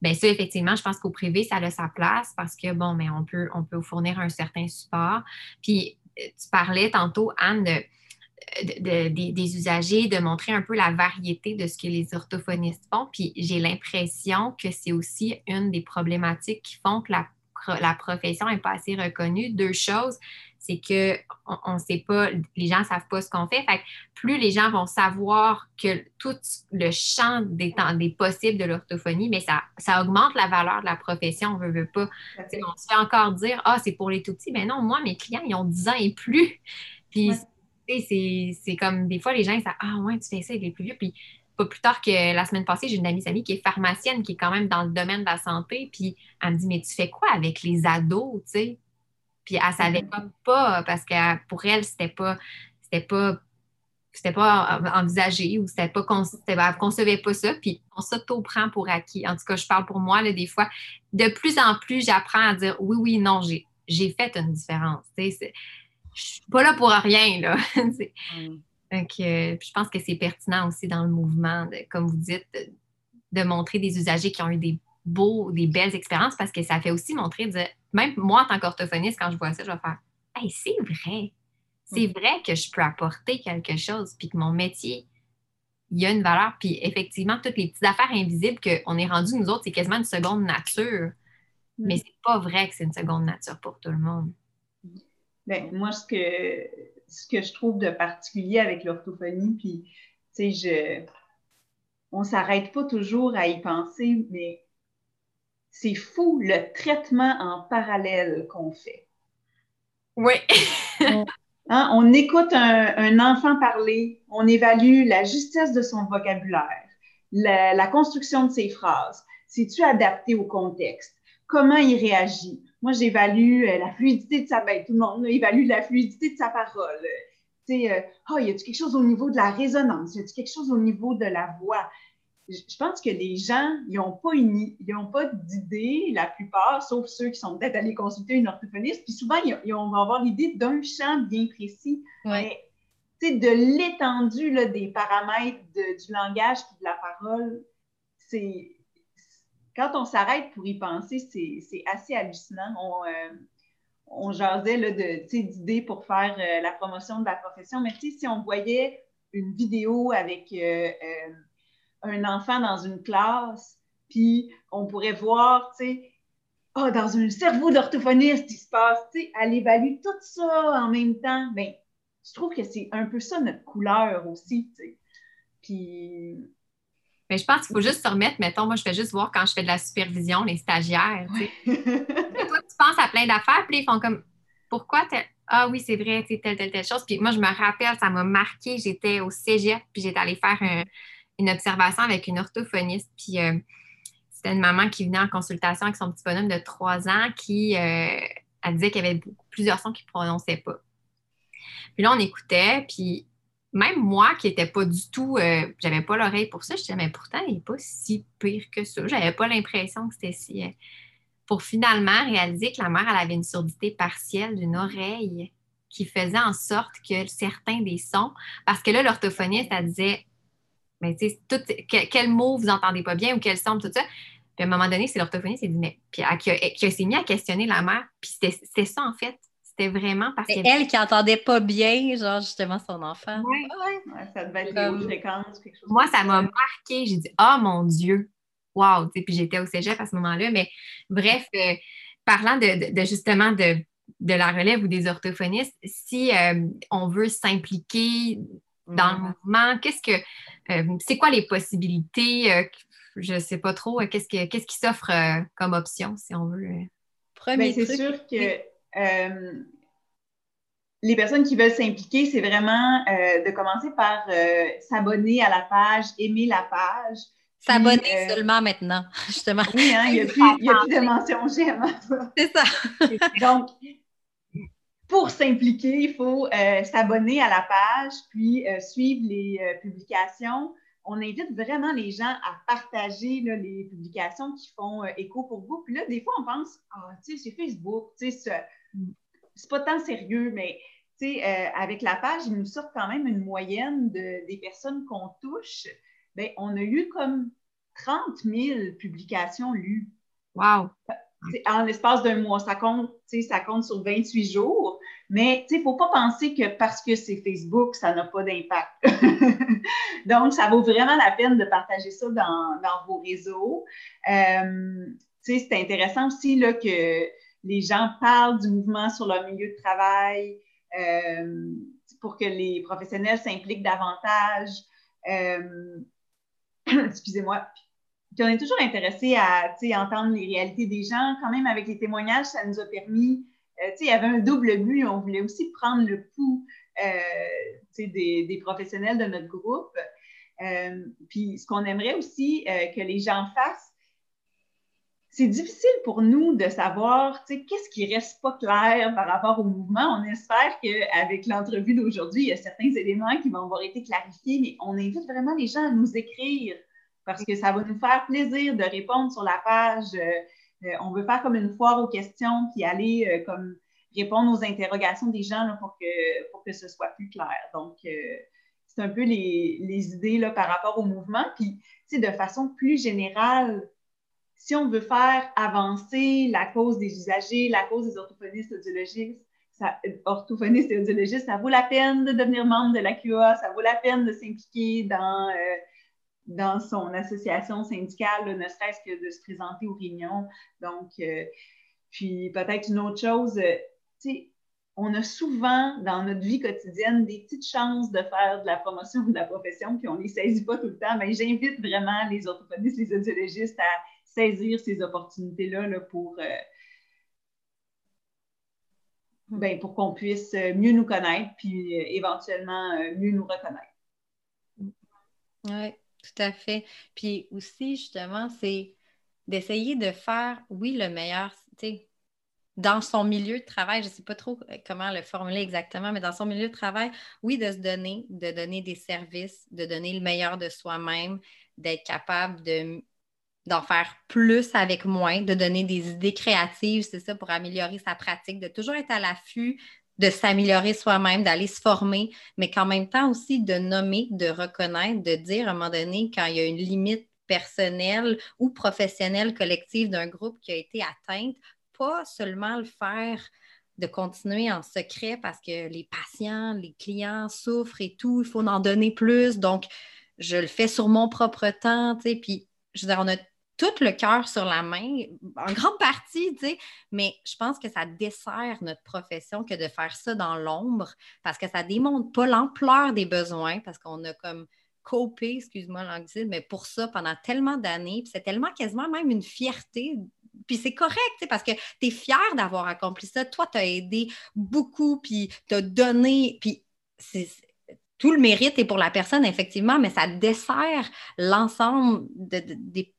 Bien, ça, effectivement, je pense qu'au privé, ça a sa place parce que, bon, mais on peut, on peut fournir un certain support. Puis, tu parlais tantôt, Anne, des usagers, de montrer un peu la variété de ce que les orthophonistes font. Puis j'ai l'impression que c'est aussi une des problématiques qui font que la, profession n'est pas assez reconnue. Deux choses, c'est qu'on ne sait pas, les gens ne savent pas ce qu'on fait. Fait plus les gens vont savoir que tout le champ des, temps, des possibles de l'orthophonie, mais ça, ça augmente la valeur de la profession, on ne veut, pas. On se fait encore dire, ah, c'est pour les tout petits. Mais non, moi, mes clients, ils ont 10 ans et plus. Puis c'est comme des fois, les gens ils disent Ah, ouais, tu fais ça avec les plus vieux. Puis pas plus tard que la semaine passée, j'ai une amie, amie qui est pharmacienne, qui est quand même dans le domaine de la santé. Puis elle me dit Mais tu fais quoi avec les ados, tu sais? Puis elle savait mm-hmm. pas parce que pour elle, c'était pas. C'était pas c'était pas envisagé ou c'était pas elle concevait pas ça puis on s'auto-prend pour acquis. En tout cas, je parle pour moi là, des fois. De plus en plus, j'apprends à dire oui, oui, non, j'ai fait une différence. Je suis pas là pour rien, là. Donc, mm. je pense que c'est pertinent aussi dans le mouvement, comme vous dites, de, montrer des usagers qui ont eu des beaux, des belles expériences parce que ça fait aussi montrer, de, même moi en tant qu'orthophoniste, quand je vois ça, je vais faire Hey, c'est vrai. C'est mm. vrai que je peux apporter quelque chose, puis que mon métier, il y a une valeur. Puis effectivement, toutes les petites affaires invisibles qu'on est rendu, nous autres, c'est quasiment une seconde nature. Mm. Mais c'est pas vrai que c'est une seconde nature pour tout le monde. Ben, moi, ce que, ce que je trouve de particulier avec l'orthophonie, puis, tu sais, je, on s'arrête pas toujours à y penser, mais c'est fou le traitement en parallèle qu'on fait. Oui. Hein, on écoute un, enfant parler, on évalue la justesse de son vocabulaire, la, la construction de ses phrases. C'est-tu adapté au contexte? Comment il réagit? Moi, j'évalue euh, la fluidité de sa ben, tout le monde évalue la fluidité de sa parole. Tu sais, oh, y a-tu quelque chose au niveau de la résonance? Y a-tu quelque chose au niveau de la voix? Je pense que les gens, ils n'ont pas, une, pas d'idée, la plupart, sauf ceux qui sont peut-être allés consulter une orthophoniste. Puis souvent, ils, vont avoir l'idée d'un champ bien précis. Mais de l'étendue des paramètres du langage et de la parole, c'est quand on s'arrête pour y penser, c'est assez hallucinant. On, euh, on jasait d'idées pour faire euh, la promotion de la profession, mais si on voyait une vidéo avec euh, un enfant dans une classe, puis on pourrait voir, tu sais, oh, dans un cerveau d'orthophoniste, il se passe, tu sais, elle évalue tout ça en même temps. Bien, je trouve que c'est un peu ça notre couleur aussi, tu sais. Puis mais je pense qu'il faut juste se remettre, mettons, moi, je fais juste voir quand je fais de la supervision, les stagiaires. toi, tu penses à plein d'affaires, puis ils font comme pourquoi Ah oui, c'est vrai, telle, telle, telle chose. Puis moi, je me rappelle, ça m'a marqué. J'étais au cégep, puis j'étais allée faire une observation avec une orthophoniste. Puis euh, c'était une maman qui venait en consultation avec son petit bonhomme de trois ans qui euh, disait qu'il y avait plusieurs sons qu'il ne prononçait pas. Puis là, on écoutait, puis même moi qui n'étais pas du tout, euh, j'avais pas l'oreille pour ça, je disais, mais pourtant, il n'est pas si pire que ça. J'avais pas l'impression que c'était si. Pour finalement réaliser que la mère, elle avait une surdité partielle d'une oreille qui faisait en sorte que certains des sons, parce que là, l'orthophoniste, elle disait, mais tu sais, quel, mot vous entendez pas bien ou quel son, tout ça. Puis à un moment donné, c'est l'orthophoniste qui dit, mais, puis qui, s'est mis à questionner la mère, puis c'était ça en fait vraiment parce que. Elle qui entendait pas bien, genre justement son enfant. Oui, ça devait être quelque chose. Moi, ça m'a marqué. J'ai dit, oh mon Dieu, wow! Puis j'étais au cégep à ce moment-là. Mais bref, euh, parlant de, justement de, la relève ou des orthophonistes, si euh, on veut s'impliquer dans le mm. mouvement, qu'est-ce que. Euh, c'est quoi les possibilités? je ne sais pas trop qu'est-ce, qu'est-ce qui s'offre comme option, si on veut. Premier ben, c'est sûr que les personnes qui veulent s'impliquer, c'est vraiment de commencer par s'abonner à la page, aimer la page. S'abonner seulement maintenant, justement. Oui, hein, il n'y a, plus, a plus de mention j'aime. C'est ça. Donc, pour s'impliquer, il faut euh, s'abonner à la page, puis euh, suivre les euh, publications. On invite vraiment les gens à partager les publications qui font écho pour vous. Puis là, des fois, on pense, ah, tu sais, c'est Facebook, tu sais, c'est pas tant sérieux, mais tu sais, avec la page, ils nous sortent quand même une moyenne de, des personnes qu'on touche. Bien, on a eu comme 30 000 publications lues. Wow! en l'espace d'un mois, ça compte, ça compte sur 28 jours. Mais il ne faut pas penser que parce que c'est Facebook, ça n'a pas d'impact. Donc, ça vaut vraiment la peine de partager ça dans, vos réseaux. Euh, c'est intéressant aussi là, que les gens parlent du mouvement sur leur milieu de travail euh, pour que les professionnels s'impliquent davantage. Euh, excusez-moi. Puis on est toujours intéressé à entendre les réalités des gens. Quand même, avec les témoignages, ça nous a permis, euh, il y avait un double but. On voulait aussi prendre le pouls euh, des, des, professionnels de notre groupe. Euh, puis ce qu'on aimerait aussi que les gens fassent, c'est difficile pour nous de savoir qu'est-ce qui reste pas clair par rapport au mouvement. On espère qu'avec l'entrevue d'aujourd'hui, il y a certains éléments qui vont avoir été clarifiés, mais on invite vraiment les gens à nous écrire parce que ça va nous faire plaisir de répondre sur la page. Euh, euh, on veut faire comme une foire aux questions, puis aller euh, comme répondre aux interrogations des gens pour, que, pour que ce soit plus clair. Donc, c'est un peu les, idées là, par rapport au mouvement. Puis, de façon plus générale, si on veut faire avancer la cause des usagers, la cause des orthophonistes ça, orthophonistes et audiologistes, ça vaut la peine de devenir membre de la QA, ça vaut la peine de s'impliquer dans dans son association syndicale, ne serait-ce que de se présenter aux réunions. Donc, euh, puis peut-être une autre chose, euh, tu sais, on a souvent dans notre vie quotidienne des petites chances de faire de la promotion de la profession, puis on ne les saisit pas tout le temps. Mais j'invite vraiment les orthophonistes, les audiologistes à saisir ces opportunités-là là, pour, euh, ben, pour qu'on puisse mieux nous connaître, puis éventuellement mieux nous reconnaître. Oui. Tout à fait. Puis aussi, justement, c'est d'essayer de faire, oui, le meilleur, tu sais, dans son milieu de travail, je ne sais pas trop euh, comment le formuler exactement, mais dans son milieu de travail, oui, de se donner, de donner des services, de donner le meilleur de soi-même, d'être capable de d'en faire plus avec moins, de donner des idées créatives, c'est ça, pour améliorer sa pratique, de toujours être à l'affût de s'améliorer soi-même, d'aller se former, mais qu'en même temps aussi de nommer, de reconnaître, de dire à un moment donné quand il y a une limite personnelle ou professionnelle collective d'un groupe qui a été atteinte, pas seulement le faire de continuer en secret parce que les patients, les clients souffrent et tout, il faut en donner plus. Donc, je le fais sur mon propre temps, tu sais, puis je veux dire, on a tout le cœur sur la main, en grande partie, tu sais, mais je pense que ça dessert notre profession que de faire ça dans l'ombre parce que ça démontre pas l'ampleur des besoins parce qu'on a comme copé, excuse-moi l'anglicisme, mais pour ça pendant tellement d'années, puis c'est tellement quasiment même une fierté puis c'est correct, parce que tu es fier d'avoir accompli ça. Toi, tu as aidé beaucoup, puis tu as donné, puis tout le mérite est pour la personne, effectivement, mais ça dessert l'ensemble des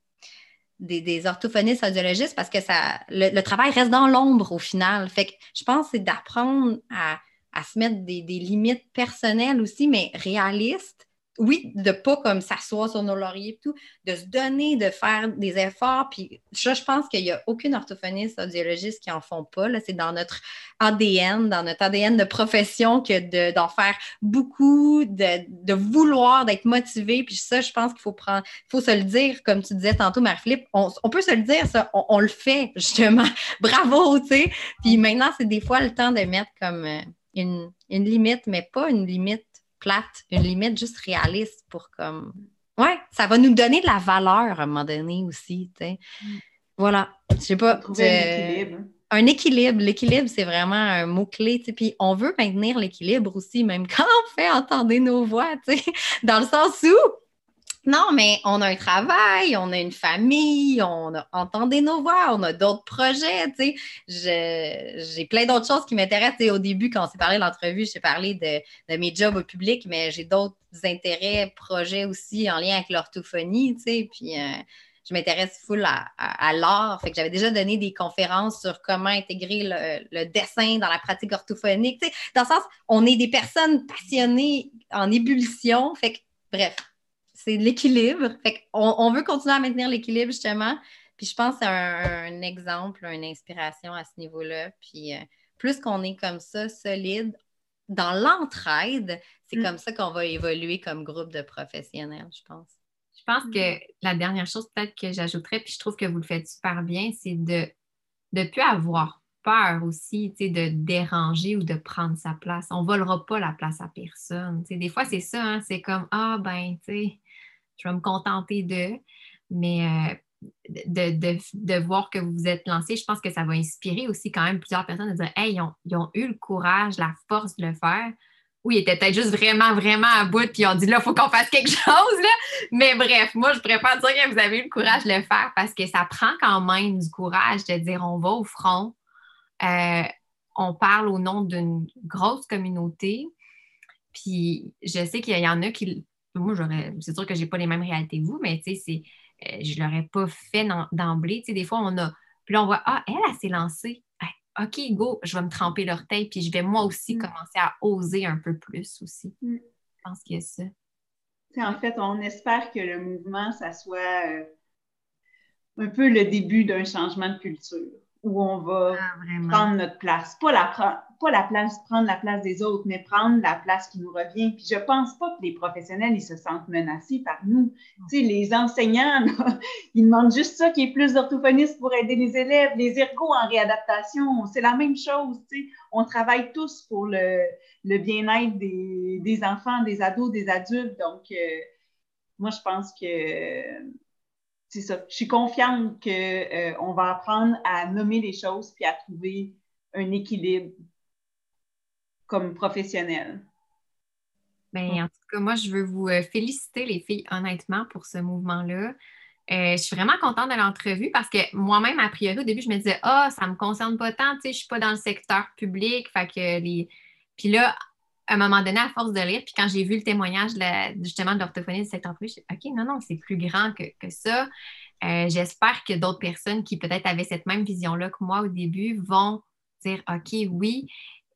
des, orthophonistes audiologistes parce que ça, le, travail reste dans l'ombre au final. Fait que je pense que c'est d'apprendre à, se mettre des, des, limites personnelles aussi, mais réalistes, oui, de pas comme s'asseoir sur nos lauriers et tout, de se donner, de faire des efforts. Puis ça, je pense qu'il n'y a aucune orthophoniste, audiologiste qui en font pas. C'est dans notre ADN, dans notre ADN de profession que d'en faire beaucoup, de, vouloir, d'être motivé. Puis ça, je pense qu'il faut prendre, faut se le dire, comme tu disais tantôt, Marie-Philippe, on, peut se le dire, ça, on, le fait, justement. Bravo, tu sais. Puis maintenant, c'est des fois le temps de mettre comme euh, une, une limite, mais pas une limite plate, une limite juste réaliste pour comme. Ouais, ça va nous donner de la valeur à un moment donné aussi. tu sais. Voilà. Je sais pas. un équilibre. Un équilibre. L'équilibre, c'est vraiment un mot-clé. Puis on veut maintenir l'équilibre aussi, même quand on fait entendre nos voix, tu sais, dans le sens où Non, mais on a un travail, on a une famille, on a entendu nos voix, on a d'autres projets, tu sais. J'ai plein d'autres choses qui m'intéressent. Au début, quand on s'est parlé de l'entrevue, j'ai parlé de, mes jobs au public, mais j'ai d'autres intérêts, projets aussi en lien avec l'orthophonie, tu sais. Puis euh, je m'intéresse full à, l'art. Fait que j'avais déjà donné des conférences sur comment intégrer le, dessin dans la pratique orthophonique. Tu sais, dans le sens, on est des personnes passionnées en ébullition. Fait que, bref, c'est l'équilibre. Fait on, veut continuer à maintenir l'équilibre, justement. Puis je pense que c'est un, exemple, une inspiration à ce niveau-là. Puis euh, plus qu'on est comme ça, solide, dans l'entraide, c'est mm. comme ça qu'on va évoluer comme groupe de professionnels, je pense. Je pense que la dernière chose peut-être que j'ajouterais, puis je trouve que vous le faites super bien, c'est de ne plus avoir peur aussi, de déranger ou de prendre sa place. On ne volera pas la place à personne. des fois, c'est ça, hein, c'est comme Ah ben, tu sais, je vais me contenter de. Mais euh, de, voir que vous vous êtes lancé, je pense que ça va inspirer aussi quand même plusieurs personnes à dire Hey, ils ont, eu le courage, la force de le faire. Oui, ils étaient peut-être juste vraiment, vraiment à bout, puis ils ont dit là, il faut qu'on fasse quelque chose. Là. Mais bref, moi, je préfère dire que vous avez eu le courage de le faire parce que ça prend quand même du courage de dire on va au front, euh, on parle au nom d'une grosse communauté. Puis je sais qu'il y en a qui moi, j'aurais, c'est sûr que je n'ai pas les mêmes réalités que vous, mais tu sais, euh, je ne l'aurais pas fait d'emblée. Tu sais, des fois, on a. Puis là, on voit, ah, elle, elle s'est lancée. OK, go, je vais me tremper l'orteil, puis je vais moi aussi mm. commencer à oser un peu plus aussi. Mm. Je pense qu'il y a ça. en fait, on espère que le mouvement, ça soit euh, un peu le début d'un changement de culture où on va ah, prendre notre place. Pas la, pas la place, prendre la place des autres, mais prendre la place qui nous revient. Puis je pense pas que les professionnels, ils se sentent menacés par nous. Tu sais, les enseignants, ils demandent juste ça, qu'il y ait plus d'orthophonistes pour aider les élèves. Les ergos en réadaptation, c'est la même chose. Tu sais. On travaille tous pour le, le bien-être des, des, enfants, des ados, des adultes. Donc, euh, moi, je pense que c'est ça. Je suis confiante qu'on euh, va apprendre à nommer les choses puis à trouver un équilibre comme professionnel. Bien, en tout cas, moi, je veux vous euh, féliciter, les filles, honnêtement, pour ce mouvement-là. Euh, je suis vraiment contente de l'entrevue parce que moi-même, a priori, au début, je me disais, ah, ça ne me concerne pas tant, tu sais, je ne suis pas dans le secteur public. Fait que les. Puis là, à un moment donné, à force de lire, puis quand j'ai vu le témoignage justement de l'orthophonie de cette entrevue, je suis OK, non, non, c'est plus grand que, ça. Euh, j'espère que d'autres personnes qui peut-être avaient cette même vision-là que moi au début vont dire OK, oui,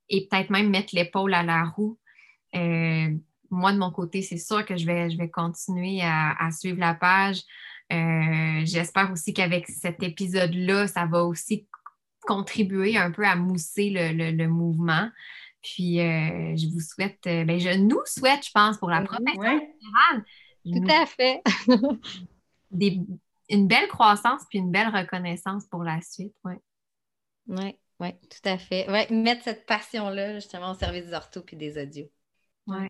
et peut-être même mettre l'épaule à la roue. Euh, moi, de mon côté, c'est sûr que je vais, je vais continuer à, suivre la page. Euh, j'espère aussi qu'avec cet épisode-là, ça va aussi contribuer un peu à mousser le mouvement. Puis, euh, je vous souhaite, euh, ben, je nous souhaite, je pense, pour la profession générale. Tout à fait. une belle croissance puis une belle reconnaissance pour la suite. Oui, oui, ouais, tout à fait. Ouais, mettre cette passion-là justement au service des orthos puis des audios. Oui.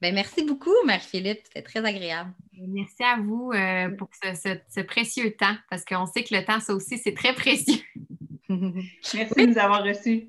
Ben, merci beaucoup, Marie-Philippe. C'était très agréable. Merci à vous euh, pour ce, précieux temps, parce qu'on sait que le temps, ça aussi, c'est très précieux. merci de nous avoir reçus.